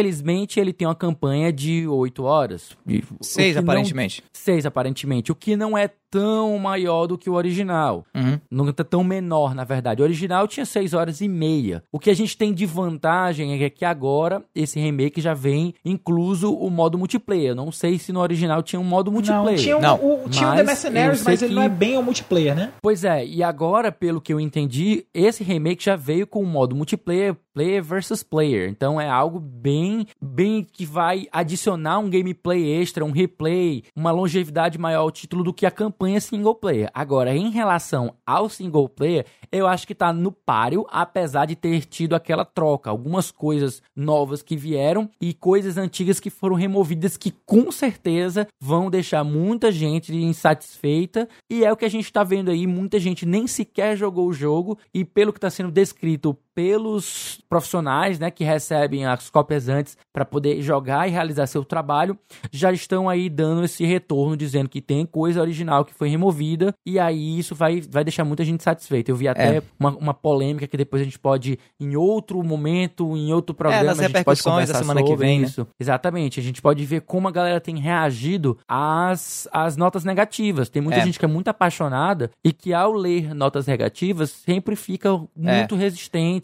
ele tem uma campanha de 8 horas. Seis, aparentemente. Não, seis, aparentemente. O que não é tão maior do que o original. Uhum. Não tá tão menor, na verdade. O original tinha 6 horas e meia. O que a gente tem de vantagem é que agora esse remake já vem incluso o modo multiplayer. Não sei se no original tinha um modo multiplayer. Não, tinha, um, não. O, tinha mas The Mercenaries, mas ele que... não é bem o multiplayer, né? Pois é, e agora, pelo que eu entendi, esse remake já veio com o modo multiplayer, player versus player. Então é algo bem, bem que vai adicionar um gameplay extra, um replay, uma longevidade maior ao título do que a campanha campanha single player. Agora, em relação ao single player, eu acho que tá no páreo, apesar de ter tido aquela troca. Algumas coisas novas que vieram e coisas antigas que foram removidas que com certeza vão deixar muita gente insatisfeita. E é o que a gente tá vendo aí, muita gente nem sequer jogou o jogo e pelo que está sendo descrito pelos profissionais, né, que recebem as cópias antes para poder jogar e realizar seu trabalho, já estão aí dando esse retorno dizendo que tem coisa original que foi removida e aí isso vai, vai deixar muita gente satisfeita. Eu vi até é. uma, uma polêmica que depois a gente pode em outro momento, em outro programa, é, nas a gente pode conversar da semana que vem, né? isso. Né? Exatamente. A gente pode ver como a galera tem reagido às, às notas negativas. Tem muita é. gente que é muito apaixonada e que ao ler notas negativas sempre fica muito é.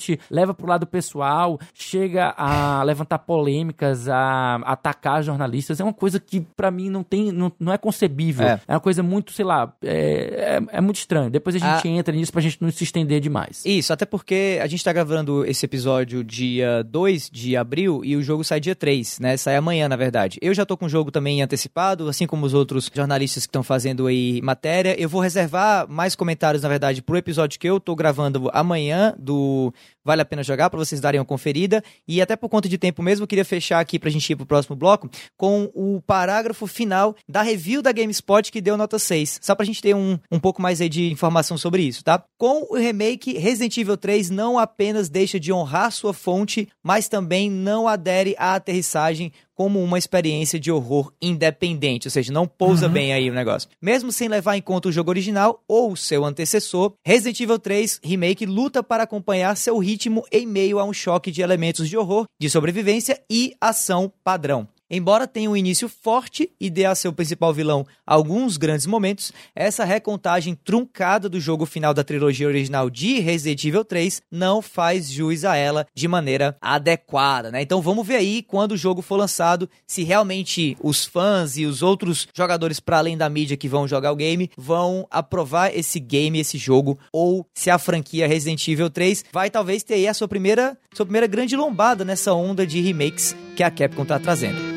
Resistente leva pro lado pessoal, chega a levantar polêmicas, a atacar jornalistas. É uma coisa que para mim não tem, não, não é concebível. É. é. uma coisa muito, sei lá, é, é, é muito estranho. Depois a gente a... entra nisso pra gente não se estender demais. Isso, até porque a gente tá gravando esse episódio dia 2 de abril e o jogo sai dia 3, né? Sai amanhã, na verdade. Eu já tô com o jogo também antecipado, assim como os outros jornalistas que estão fazendo aí matéria. Eu vou reservar mais comentários, na verdade, pro episódio que eu tô gravando amanhã do vale a pena jogar para vocês darem uma conferida. E até por conta de tempo mesmo, eu queria fechar aqui para a gente ir para o próximo bloco com o parágrafo final da review da GameSpot que deu nota 6. 3, só pra gente ter um, um pouco mais aí de informação sobre isso, tá? Com o remake, Resident Evil 3 não apenas deixa de honrar sua fonte, mas também não adere à aterrissagem como uma experiência de horror independente, ou seja, não pousa uhum. bem aí o negócio. Mesmo sem levar em conta o jogo original ou seu antecessor, Resident Evil 3 Remake luta para acompanhar seu ritmo em meio a um choque de elementos de horror, de sobrevivência e ação padrão. Embora tenha um início forte e dê a seu principal vilão alguns grandes momentos, essa recontagem truncada do jogo final da trilogia original de Resident Evil 3 não faz jus a ela de maneira adequada, né? Então vamos ver aí quando o jogo for lançado se realmente os fãs e os outros jogadores para além da mídia que vão jogar o game vão aprovar esse game, esse jogo ou se a franquia Resident Evil 3 vai talvez ter aí a sua primeira, sua primeira grande lombada nessa onda de remakes que a Capcom está trazendo.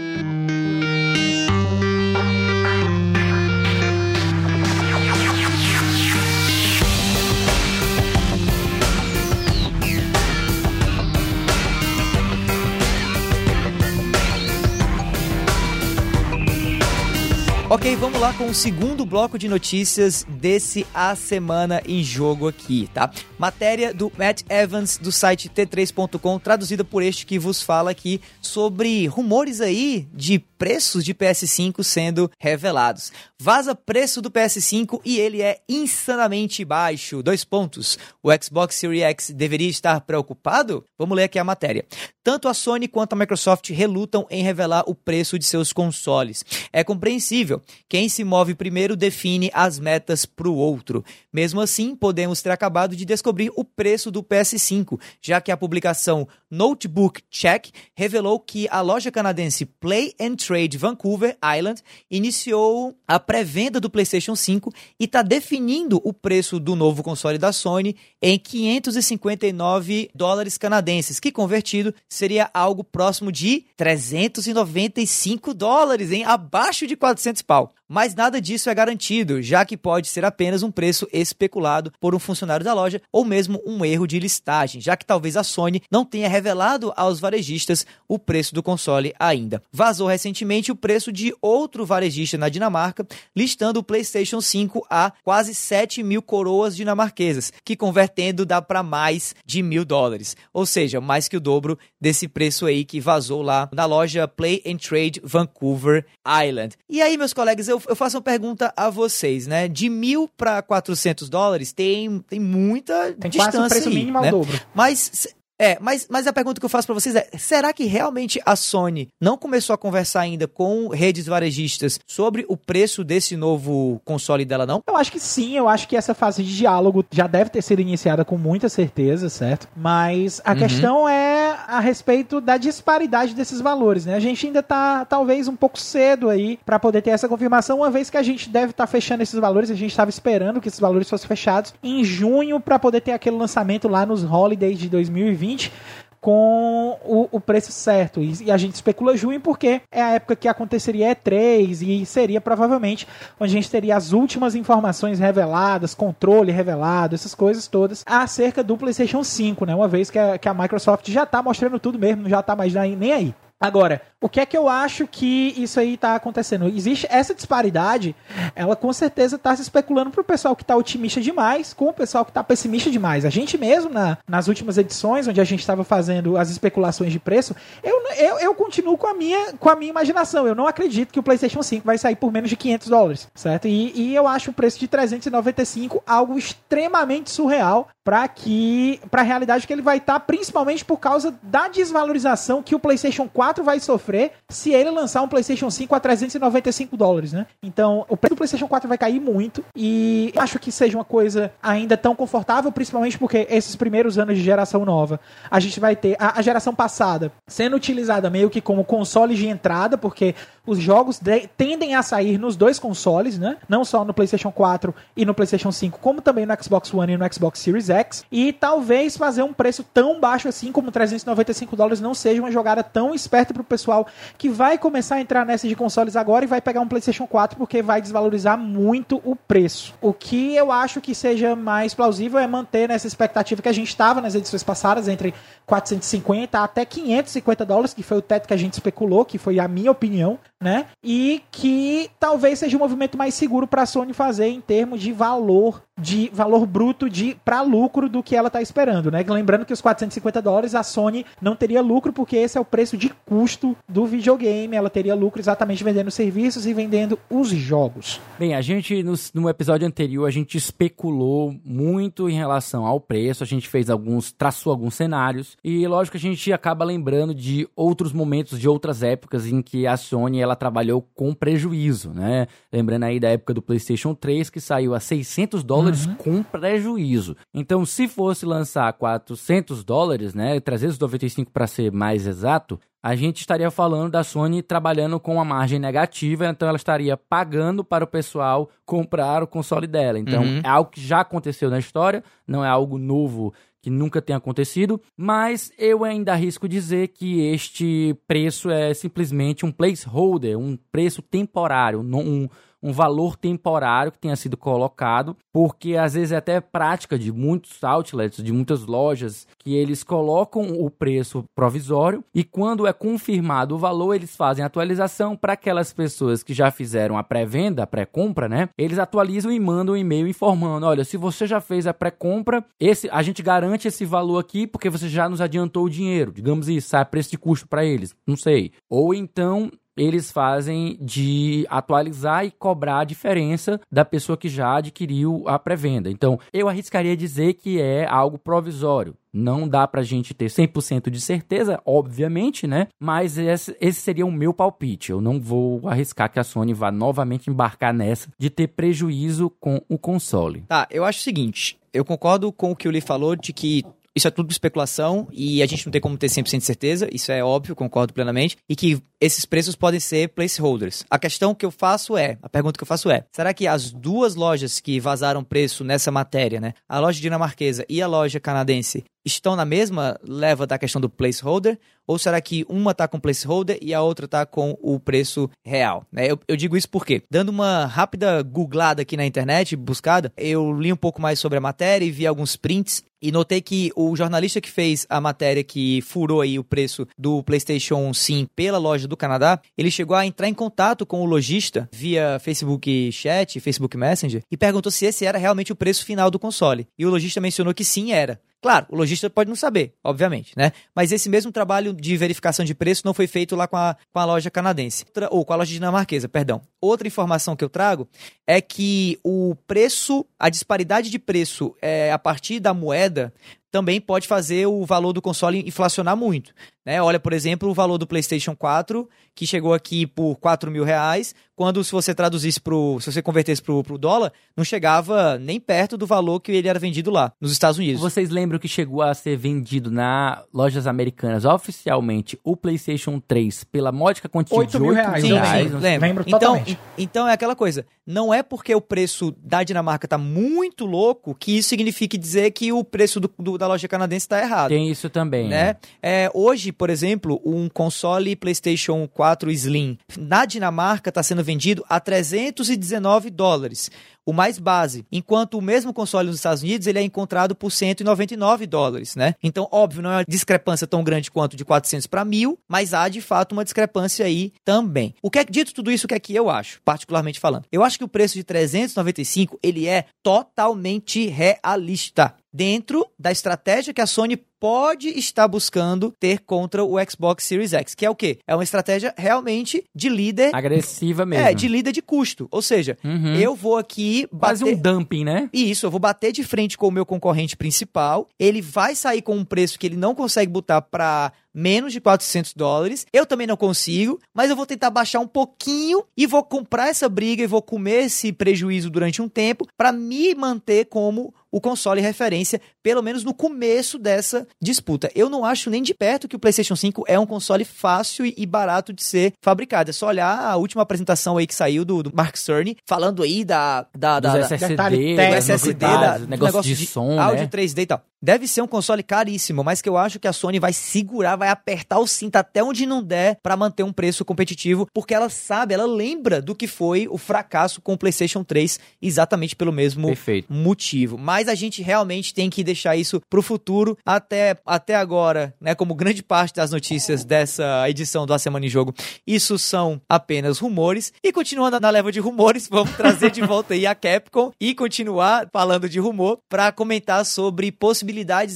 Ok, vamos lá com o segundo bloco de notícias desse A Semana em Jogo aqui, tá? Matéria do Matt Evans do site T3.com, traduzida por este que vos fala aqui sobre rumores aí de preços de PS5 sendo revelados. Vaza preço do PS5 e ele é insanamente baixo. Dois pontos. O Xbox Series X deveria estar preocupado? Vamos ler aqui a matéria. Tanto a Sony quanto a Microsoft relutam em revelar o preço de seus consoles. É compreensível. Quem se move primeiro define as metas para o outro. Mesmo assim, podemos ter acabado de descobrir o preço do PS5, já que a publicação Notebook Check revelou que a loja canadense Play and Trade Vancouver Island iniciou a pré-venda do PlayStation 5 e está definindo o preço do novo console da Sony em 559 dólares canadenses, que convertido seria algo próximo de 395 dólares, hein? Abaixo de 400 pau. Mas nada disso é garantido, já que pode ser apenas um preço especulado por um funcionário da loja ou mesmo um erro de listagem, já que talvez a Sony não tenha revelado aos varejistas o preço do console ainda. Vazou recentemente o preço de outro varejista na Dinamarca, listando o PlayStation 5 a quase 7 mil coroas dinamarquesas, que convertendo dá para mais de mil dólares, ou seja, mais que o dobro desse preço aí que vazou lá na loja Play and Trade Vancouver Island. E aí, meus colegas, eu eu, eu faço uma pergunta a vocês, né? De mil para 400 dólares tem, tem muita tem distância quase o preço aí, mínimo né? ao dobro. Mas é, mas, mas a pergunta que eu faço para vocês é: será que realmente a Sony não começou a conversar ainda com redes varejistas sobre o preço desse novo console dela, não? Eu acho que sim, eu acho que essa fase de diálogo já deve ter sido iniciada com muita certeza, certo? Mas a uhum. questão é a respeito da disparidade desses valores, né? A gente ainda tá talvez um pouco cedo aí para poder ter essa confirmação, uma vez que a gente deve estar tá fechando esses valores, a gente estava esperando que esses valores fossem fechados em junho para poder ter aquele lançamento lá nos holidays de 2020 2020 com o, o, preço certo. E, e, a gente especula junho porque é a época que aconteceria E3 e seria provavelmente onde a gente teria as últimas informações reveladas, controle revelado, essas coisas todas acerca do PlayStation 5, né? Uma vez que a, que a Microsoft já está mostrando tudo mesmo, não já está mais nem aí. Agora, o que é que eu acho que isso aí está acontecendo? Existe essa disparidade, ela com certeza está se especulando para o pessoal que está otimista demais com o pessoal que está pessimista demais. A gente mesmo, na, nas últimas edições, onde a gente estava fazendo as especulações de preço, eu, eu, eu continuo com a, minha, com a minha imaginação. Eu não acredito que o PlayStation 5 vai sair por menos de 500 dólares, certo? E, e eu acho o preço de 395 algo extremamente surreal para que para a realidade que ele vai estar, tá, principalmente por causa da desvalorização que o PlayStation 4 vai sofrer se ele lançar um PlayStation 5 a 395 dólares, né? Então, o preço do PlayStation 4 vai cair muito e acho que seja uma coisa ainda tão confortável, principalmente porque esses primeiros anos de geração nova, a gente vai ter a, a geração passada sendo utilizada meio que como console de entrada, porque os jogos de, tendem a sair nos dois consoles, né? Não só no PlayStation 4 e no PlayStation 5, como também no Xbox One e no Xbox Series X e talvez fazer um preço tão baixo assim como 395 dólares não seja uma jogada tão esperta para o pessoal que vai começar a entrar nessa de consoles agora e vai pegar um PlayStation 4 porque vai desvalorizar muito o preço. O que eu acho que seja mais plausível é manter nessa expectativa que a gente estava nas edições passadas entre 450 até 550 dólares, que foi o teto que a gente especulou, que foi a minha opinião, né? E que talvez seja o movimento mais seguro para a Sony fazer em termos de valor de valor bruto de para lucro do que ela está esperando, né? Lembrando que os 450 dólares a Sony não teria lucro porque esse é o preço de custo do videogame, ela teria lucro exatamente vendendo serviços e vendendo os jogos. Bem, a gente no, no episódio anterior a gente especulou muito em relação ao preço, a gente fez alguns traçou alguns cenários e lógico a gente acaba lembrando de outros momentos de outras épocas em que a Sony ela trabalhou com prejuízo, né? Lembrando aí da época do PlayStation 3 que saiu a 600 dólares uhum. com prejuízo. Então, se fosse lançar 400 dólares, né, 395 para ser mais exato, a gente estaria falando da Sony trabalhando com uma margem negativa, então ela estaria pagando para o pessoal comprar o console dela. Então, uhum. é algo que já aconteceu na história, não é algo novo que nunca tenha acontecido, mas eu ainda arrisco dizer que este preço é simplesmente um placeholder, um preço temporário, um, um valor temporário que tenha sido colocado, porque às vezes é até prática de muitos outlets, de muitas lojas, que eles colocam o preço provisório e quando é confirmado o valor, eles fazem atualização para aquelas pessoas que já fizeram a pré-venda, a pré-compra, né? Eles atualizam e mandam um e-mail informando: olha, se você já fez a pré-compra, esse a gente garante esse valor aqui porque você já nos adiantou o dinheiro. Digamos isso, sai preço de custo para eles. Não sei. Ou então eles fazem de atualizar e cobrar a diferença da pessoa que já adquiriu a pré-venda. Então, eu arriscaria dizer que é algo provisório. Não dá pra gente ter 100% de certeza, obviamente, né? Mas esse, seria o meu palpite. Eu não vou arriscar que a Sony vá novamente embarcar nessa de ter prejuízo com o console. Tá, eu acho o seguinte. Eu concordo com o que o Lee falou de que isso é tudo especulação e a gente não tem como ter 100% de certeza, isso é óbvio, concordo plenamente, e que esses preços podem ser placeholders. A questão que eu faço é, a pergunta que eu faço é, será que as duas lojas que vazaram preço nessa matéria, né, a loja dinamarquesa e a loja canadense, estão na mesma leva da questão do placeholder? Ou será que uma está com placeholder e a outra está com o preço real? Né? Eu, eu, digo isso porque, dando uma rápida googlada aqui na internet, buscada, eu li um pouco mais sobre a matéria e vi alguns prints e notei que o jornalista que fez a matéria que furou aí o preço do PlayStation 5 pela loja do Canadá, ele chegou a entrar em contato com o lojista via Facebook Chat, Facebook Messenger e perguntou se esse era realmente o preço final do console. E o lojista mencionou que sim era. Claro, o lojista pode não saber, obviamente, né? Mas esse mesmo trabalho de verificação de preço não foi feito lá com a, com a loja canadense, ou com a loja dinamarquesa, perdão. Outra informação que eu trago é que o preço, a disparidade de preço é, a partir da moeda também pode fazer o valor do console inflacionar muito. Né? Olha, por exemplo, o valor do PlayStation 4, que chegou aqui por 4 mil reais, quando se você traduzisse pro. se você convertesse pro, pro dólar, não chegava nem perto do valor que ele era vendido lá, nos Estados Unidos. Vocês lembram que chegou a ser vendido na lojas americanas oficialmente o PlayStation 3 pela módica quantia 8 de 8 mil reais? Sim, reais, sim, lembro. lembro então, então é aquela coisa. Não é porque o preço da Dinamarca tá muito louco que isso signifique dizer que o preço do, do da loja canadense está errado. Tem isso também. Né? É, hoje, por exemplo, um console PlayStation 4 Slim na Dinamarca está sendo vendido a 319 dólares o mais base, enquanto o mesmo console nos Estados Unidos ele é encontrado por 199 dólares, né? Então, óbvio, não é uma discrepância tão grande quanto de 400 para 1000, mas há de fato uma discrepância aí também. O que é dito tudo isso, o que é que eu acho, particularmente falando? Eu acho que o preço de 395 ele é totalmente realista dentro da estratégia que a Sony pode estar buscando ter contra o Xbox Series X, que é o quê? É uma estratégia realmente de líder agressiva mesmo. É, de líder de custo. Ou seja, uhum. eu vou aqui bater... quase um dumping, né? Isso, eu vou bater de frente com o meu concorrente principal, ele vai sair com um preço que ele não consegue botar para menos de 400 dólares. Eu também não consigo, mas eu vou tentar baixar um pouquinho e vou comprar essa briga e vou comer esse prejuízo durante um tempo para me manter como o console referência, pelo menos no começo dessa disputa. Eu não acho nem de perto que o PlayStation 5 é um console fácil e barato de ser fabricado. É só olhar a última apresentação aí que saiu do, do Mark Cerny, falando aí da, da, da, SSD, da, do SSD, da, negócio, negócio de, de som, áudio né? 3D e tal. Deve ser um console caríssimo, mas que eu acho que a Sony vai segurar, vai apertar o cinto até onde não der para manter um preço competitivo, porque ela sabe, ela lembra do que foi o fracasso com o PlayStation 3, exatamente pelo mesmo Perfeito. motivo. Mas a gente realmente tem que deixar isso pro futuro. Até, até agora, né, como grande parte das notícias dessa edição do A Semana em Jogo, isso são apenas rumores. E continuando na leva de rumores, vamos trazer de volta aí a Capcom e continuar falando de rumor para comentar sobre possibilidades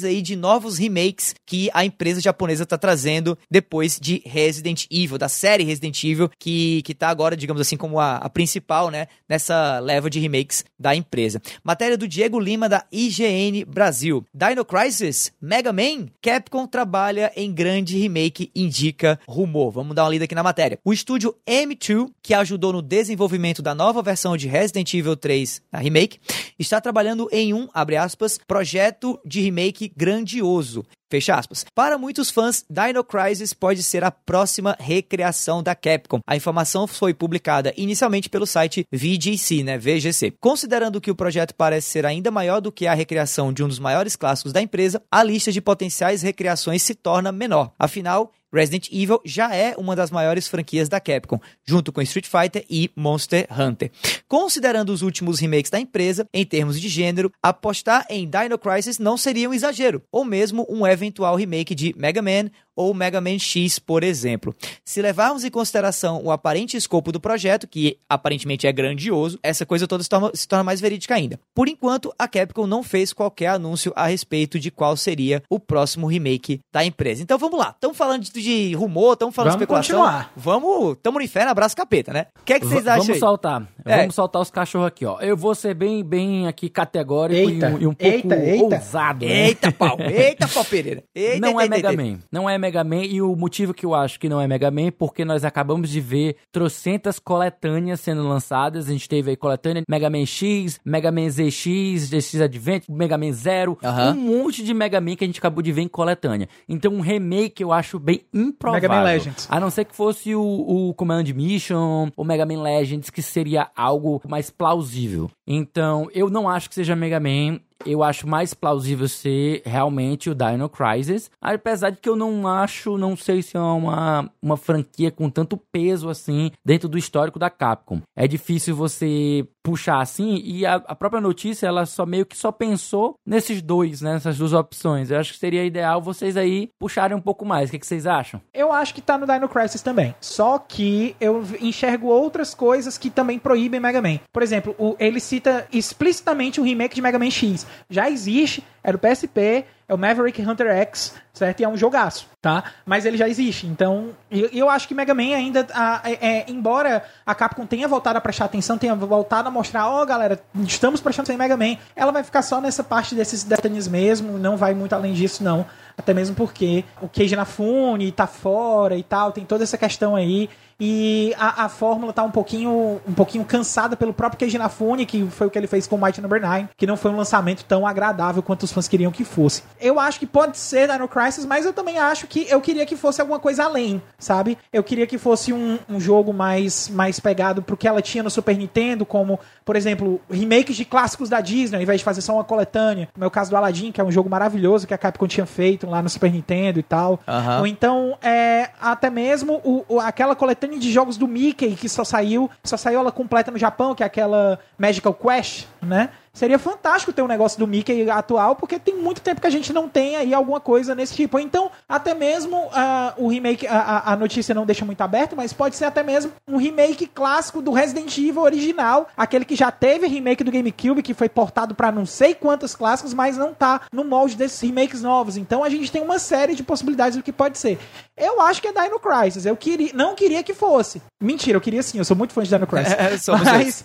aí de novos remakes que a empresa japonesa está trazendo depois de Resident Evil, da série Resident Evil, que, que tá agora, digamos assim, como a, a principal, né, nessa leva de remakes da empresa. Matéria do Diego Lima, da IGN Brasil. Dino Crisis, Mega Man, Capcom trabalha em grande remake, indica rumor. Vamos dar uma lida aqui na matéria. O estúdio M2, que ajudou no desenvolvimento da nova versão de Resident Evil 3, a remake, está trabalhando em um, abre aspas, projeto de remake grandioso. Fecha aspas. Para muitos fãs, Dino Crisis pode ser a próxima recriação da Capcom. A informação foi publicada inicialmente pelo site VGC, né, VGC. Considerando que o projeto parece ser ainda maior do que a recriação de um dos maiores clássicos da empresa, a lista de potenciais recriações se torna menor. Afinal, Resident Evil já é uma das maiores franquias da Capcom, junto com Street Fighter e Monster Hunter. Considerando os últimos remakes da empresa, em termos de gênero, apostar em Dino Crisis não seria um exagero, ou mesmo um eventual remake de Mega Man ou Mega Man X, por exemplo. Se levarmos em consideração o aparente escopo do projeto, que aparentemente é grandioso, essa coisa toda se torna, se torna, mais verídica ainda. Por enquanto, a Capcom não fez qualquer anúncio a respeito de qual seria o próximo remake da empresa. Então vamos lá, estamos falando de, de rumor, estamos falando Vamos de especulação. continuar. Vamos, estamos no inferno, abraço capeta, né? O que, é que vocês V- acham Vamos aí? soltar. É. Vamos soltar os cachorros aqui, ó. Eu vou ser bem, bem aqui categórico Eita, e, um- e um pouco eita, eita. ousado. né? Eita pau, eita pau Não é Mega eita, Man. Não é Mega Man. E o motivo que eu acho que não é Mega Man, porque nós acabamos de ver trocentas coletâneas sendo lançadas. A gente teve aí coletânea Mega Man X, Mega Man ZX, ZX Advent, Mega Man Zero. Aham. Um monte de Mega Man que a gente acabou de ver em coletânea. Então um remake eu acho bem improvável. Mega Man Legends. A não ser que fosse o, o Command Mission, o Mega Man Legends, que seria algo mais plausível. Então, eu não acho que seja Mega Man. Eu acho mais plausível ser realmente o Dino Crisis. Apesar de que eu não acho, não sei se é uma, uma franquia com tanto peso assim dentro do histórico da Capcom. É difícil você puxar assim e a, a própria notícia ela só meio que só pensou nesses dois, né, nessas duas opções. Eu acho que seria ideal vocês aí puxarem um pouco mais. O que, que vocês acham? Eu acho que tá no Dino Crisis também. Só que eu enxergo outras coisas que também proíbem Mega Man. Por exemplo, o- ele cita explicitamente o remake de Mega Man X. Já existe, é do PSP, é o Maverick Hunter X, certo? E é um jogaço, tá? Mas ele já existe. Então, eu, eu acho que Mega Man ainda, ah, é- embora a Capcom tenha voltado a prestar atenção, tenha voltado a mostrar, ó, galera, estamos prestando atenção em Mega Man, ela vai ficar só nessa parte desses detalhes mesmo, não vai muito além disso, não. Até mesmo porque o Keiji Inafune tá fora e tal, tem toda essa questão aí. E a, a fórmula tá um pouquinho, um pouquinho cansada pelo próprio Keiji Inafune, que foi o que ele fez com Might Number 9, que não foi um lançamento tão agradável quanto os fãs queriam que fosse. Eu acho que pode ser Dino Crisis, mas eu também acho que eu queria que fosse alguma coisa além, sabe? Eu queria que fosse um, um jogo mais, mais pegado pro que ela tinha no Super Nintendo, como, por exemplo, remakes de clássicos da Disney, ao invés de fazer só uma coletânea. Como é o caso do Aladdin, que é um jogo maravilhoso que a Capcom tinha feito lá no Super Nintendo e tal. Aham. Ou então, é, até mesmo o, o- aquela coletânea de jogos do Mickey que só saiu, só saiu ela completa no Japão, que é aquela Magical Quest, né? Seria fantástico ter um negócio do Mickey atual, porque tem muito tempo que a gente não tem aí alguma coisa nesse tipo. Então, até mesmo ah, o remake, a, a- notícia não deixa muito aberto, mas pode ser até mesmo um remake clássico do Resident Evil original, aquele que já teve remake do GameCube, que foi portado pra não sei quantos clássicos, mas não tá no molde desses remakes novos. Então a gente tem uma série de possibilidades do que pode ser. Eu acho que é Dino Crisis. Eu queria, não queria que fosse. Mentira, eu queria sim. Eu sou muito fã de Dino Crisis. É, Mas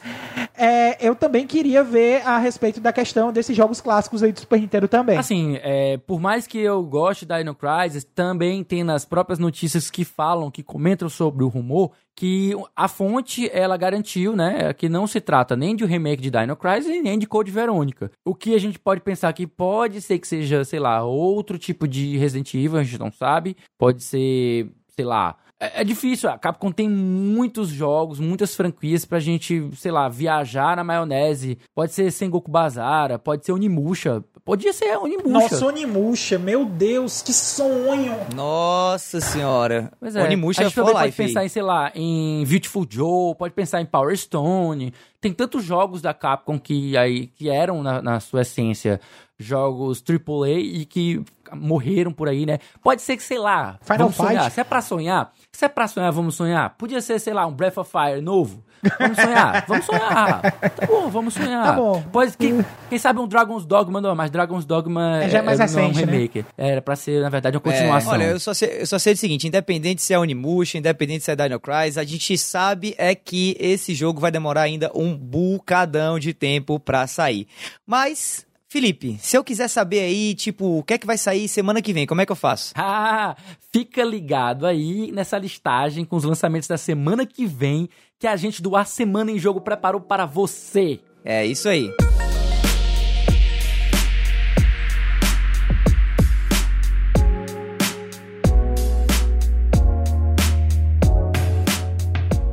é, eu também queria ver a respeito da questão desses jogos clássicos aí do Super Nintendo também. Assim, é, por mais que eu goste da Dino Crisis, também tem nas próprias notícias que falam, que comentam sobre o rumor, que a fonte, ela garantiu, né, que não se trata nem de um remake de Dino Crisis, nem de Code Verônica. O que a gente pode pensar que pode ser que seja, sei lá, outro tipo de Resident Evil, a gente não sabe. Pode ser, sei lá... É, é difícil, a Capcom tem muitos jogos, muitas franquias pra gente, sei lá, viajar na maionese. Pode ser Sengoku Bazara, pode ser Onimusha, Podia ser Onimusha. Nossa, Onimusha, meu Deus, que sonho! Nossa senhora. Pois é. Onimusha a gente for também pode life aí. pensar em, sei lá, em Beautiful Joe, pode pensar em Power Stone. Tem tantos jogos da Capcom que, aí, que eram, na, na sua essência, jogos AAA e que morreram por aí, né? Pode ser que, sei lá, Final vamos sonhar. Fight. Se é pra sonhar, se é pra sonhar, vamos sonhar. Podia ser, sei lá, um Breath of Fire novo. Vamos sonhar, vamos sonhar. Tá bom, vamos sonhar. Tá bom. Pode, quem, quem sabe um Dragon's Dogma, não, mas Dragon's Dogma É, já é mais não recente, um né? remake. Era pra ser, na verdade, uma É, continuação. olha, eu só, sei, eu só sei o seguinte, independente se é Onimusha, independente se é Dino Crisis, a gente sabe é que esse jogo vai demorar ainda um bucadão de tempo pra sair. Mas, Felipe, se eu quiser saber aí, tipo, o que é que vai sair semana que vem, como é que eu faço? Ah, fica ligado aí nessa listagem com os lançamentos da semana que vem que a gente do A Semana em Jogo preparou para você. É isso aí.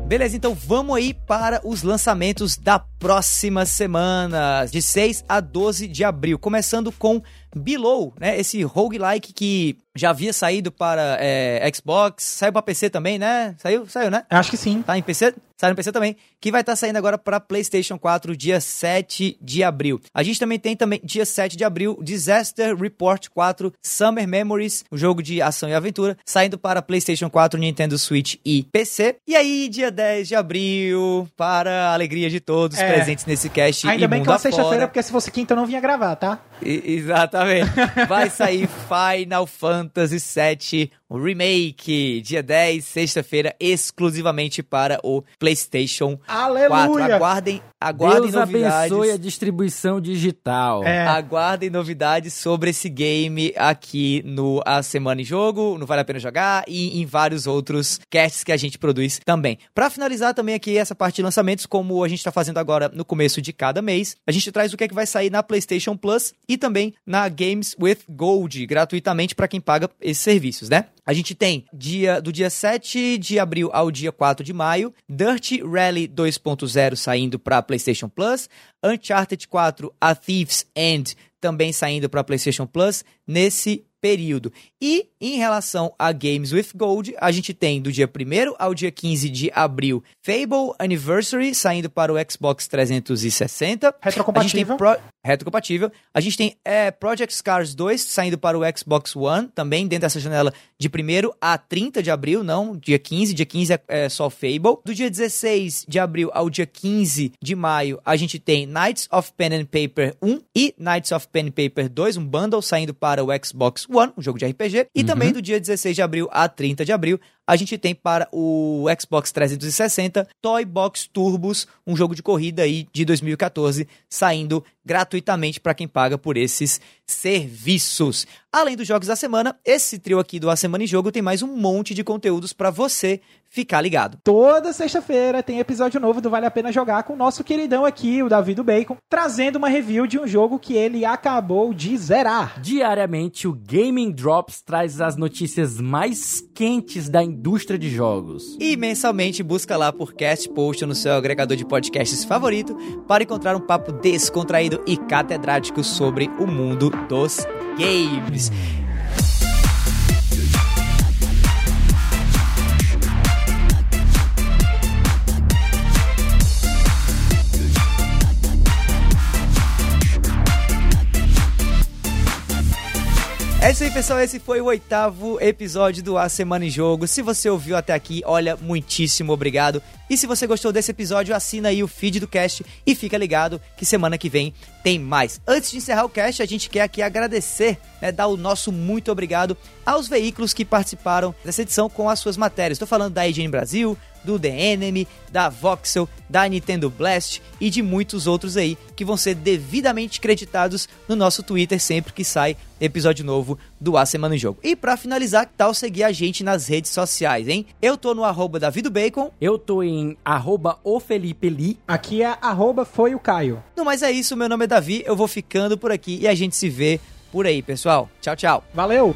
Beleza, então vamos aí para os lançamentos da próxima semana, de 6 a 12 de abril, começando com Below, né? Esse roguelike que já havia saído para é, Xbox, saiu para PC também, né? Saiu, saiu, né? Acho que sim. Tá em PC? Sai no PC também. Que vai estar saindo agora para PlayStation 4, dia 7 de abril. A gente também tem também, dia 7 de abril, Disaster Report 4 Summer Memories, o jogo de ação e aventura, saindo para PlayStation 4, Nintendo Switch e PC. E aí, dia 10 de abril, para a alegria de todos É. presentes nesse cast Ainda bem que é sexta-feira, porque se fosse quinta eu não vinha gravar, tá? E- exatamente. Vai sair Final Fantasy VII o remake, dia 10, sexta-feira, exclusivamente para o PlayStation 4. Aleluia! Aguardem, aguardem Deus novidades. abençoe a distribuição digital. É. Aguardem novidades sobre esse game aqui no A Semana em Jogo, no Vale a Pena Jogar e em vários outros casts que a gente produz também. Pra finalizar também aqui essa parte de lançamentos, como a gente tá fazendo agora no começo de cada mês, a gente traz o que é que vai sair na PlayStation Plus e também na Games with Gold, gratuitamente pra quem paga esses serviços, né? A gente tem dia do dia 7 de abril ao dia 4 de maio, Dirt Rally 2.0 saindo para PlayStation Plus, Uncharted 4 A Thief's End também saindo para PlayStation Plus nesse período. E em relação a Games with Gold, a gente tem do dia 1 ao dia 15 de abril Fable Anniversary saindo para o Xbox 360. A gente tem Retrocompatível. Pro... Retrocompatível. A gente tem é, Project Scars 2 saindo para o Xbox One, também dentro dessa janela de 1 a 30 de abril, não, dia 15. Dia 15 é, é só Fable. Do dia 16 de abril ao dia 15 de maio, a gente tem Knights of Pen and Paper 1 e Knights of Pen and Paper 2, um bundle saindo para o Xbox One, um jogo de RPG. E também do dia 16 de abril a 30 de abril, a gente tem para o Xbox 360 Toy Box Turbos, um jogo de corrida aí de 2014, saindo gratuitamente para quem paga por esses serviços. Além dos jogos da semana, esse trio aqui do A Semana em Jogo tem mais um monte de conteúdos para você ficar ligado. Toda sexta-feira tem episódio novo do Vale a Pena Jogar com o nosso queridão aqui, o Davi do Bacon, trazendo uma review de um jogo que ele acabou de zerar. Diariamente, o Gaming Drops traz as notícias mais quentes da indústria de jogos. E mensalmente busca lá por Cast Post no seu agregador de podcasts favorito para encontrar um papo descontraído e catedrático sobre o mundo dos games. É isso aí, pessoal. Esse foi o oitavo episódio do A Semana em Jogo. Se você ouviu até aqui, olha, muitíssimo obrigado. E se você gostou desse episódio, assina aí o feed do cast e fica ligado que semana que vem tem mais. Antes de encerrar o cast, a gente quer aqui agradecer, né, dar o nosso muito obrigado aos veículos que participaram dessa edição com as suas matérias. Estou falando da IGN Brasil, do The Enemy, da Voxel, da Nintendo Blast e de muitos outros aí que vão ser devidamente creditados no nosso Twitter sempre que sai episódio novo do A Semana em Jogo. E pra finalizar, que tal seguir a gente nas redes sociais, hein? Eu tô no arroba davidobacon. Eu tô em arroba o Felipe Li. Aqui é arroba foi o Caio. No mais é isso, meu nome é Davi, eu vou ficando por aqui e a gente se vê por aí, pessoal. Tchau, tchau. Valeu!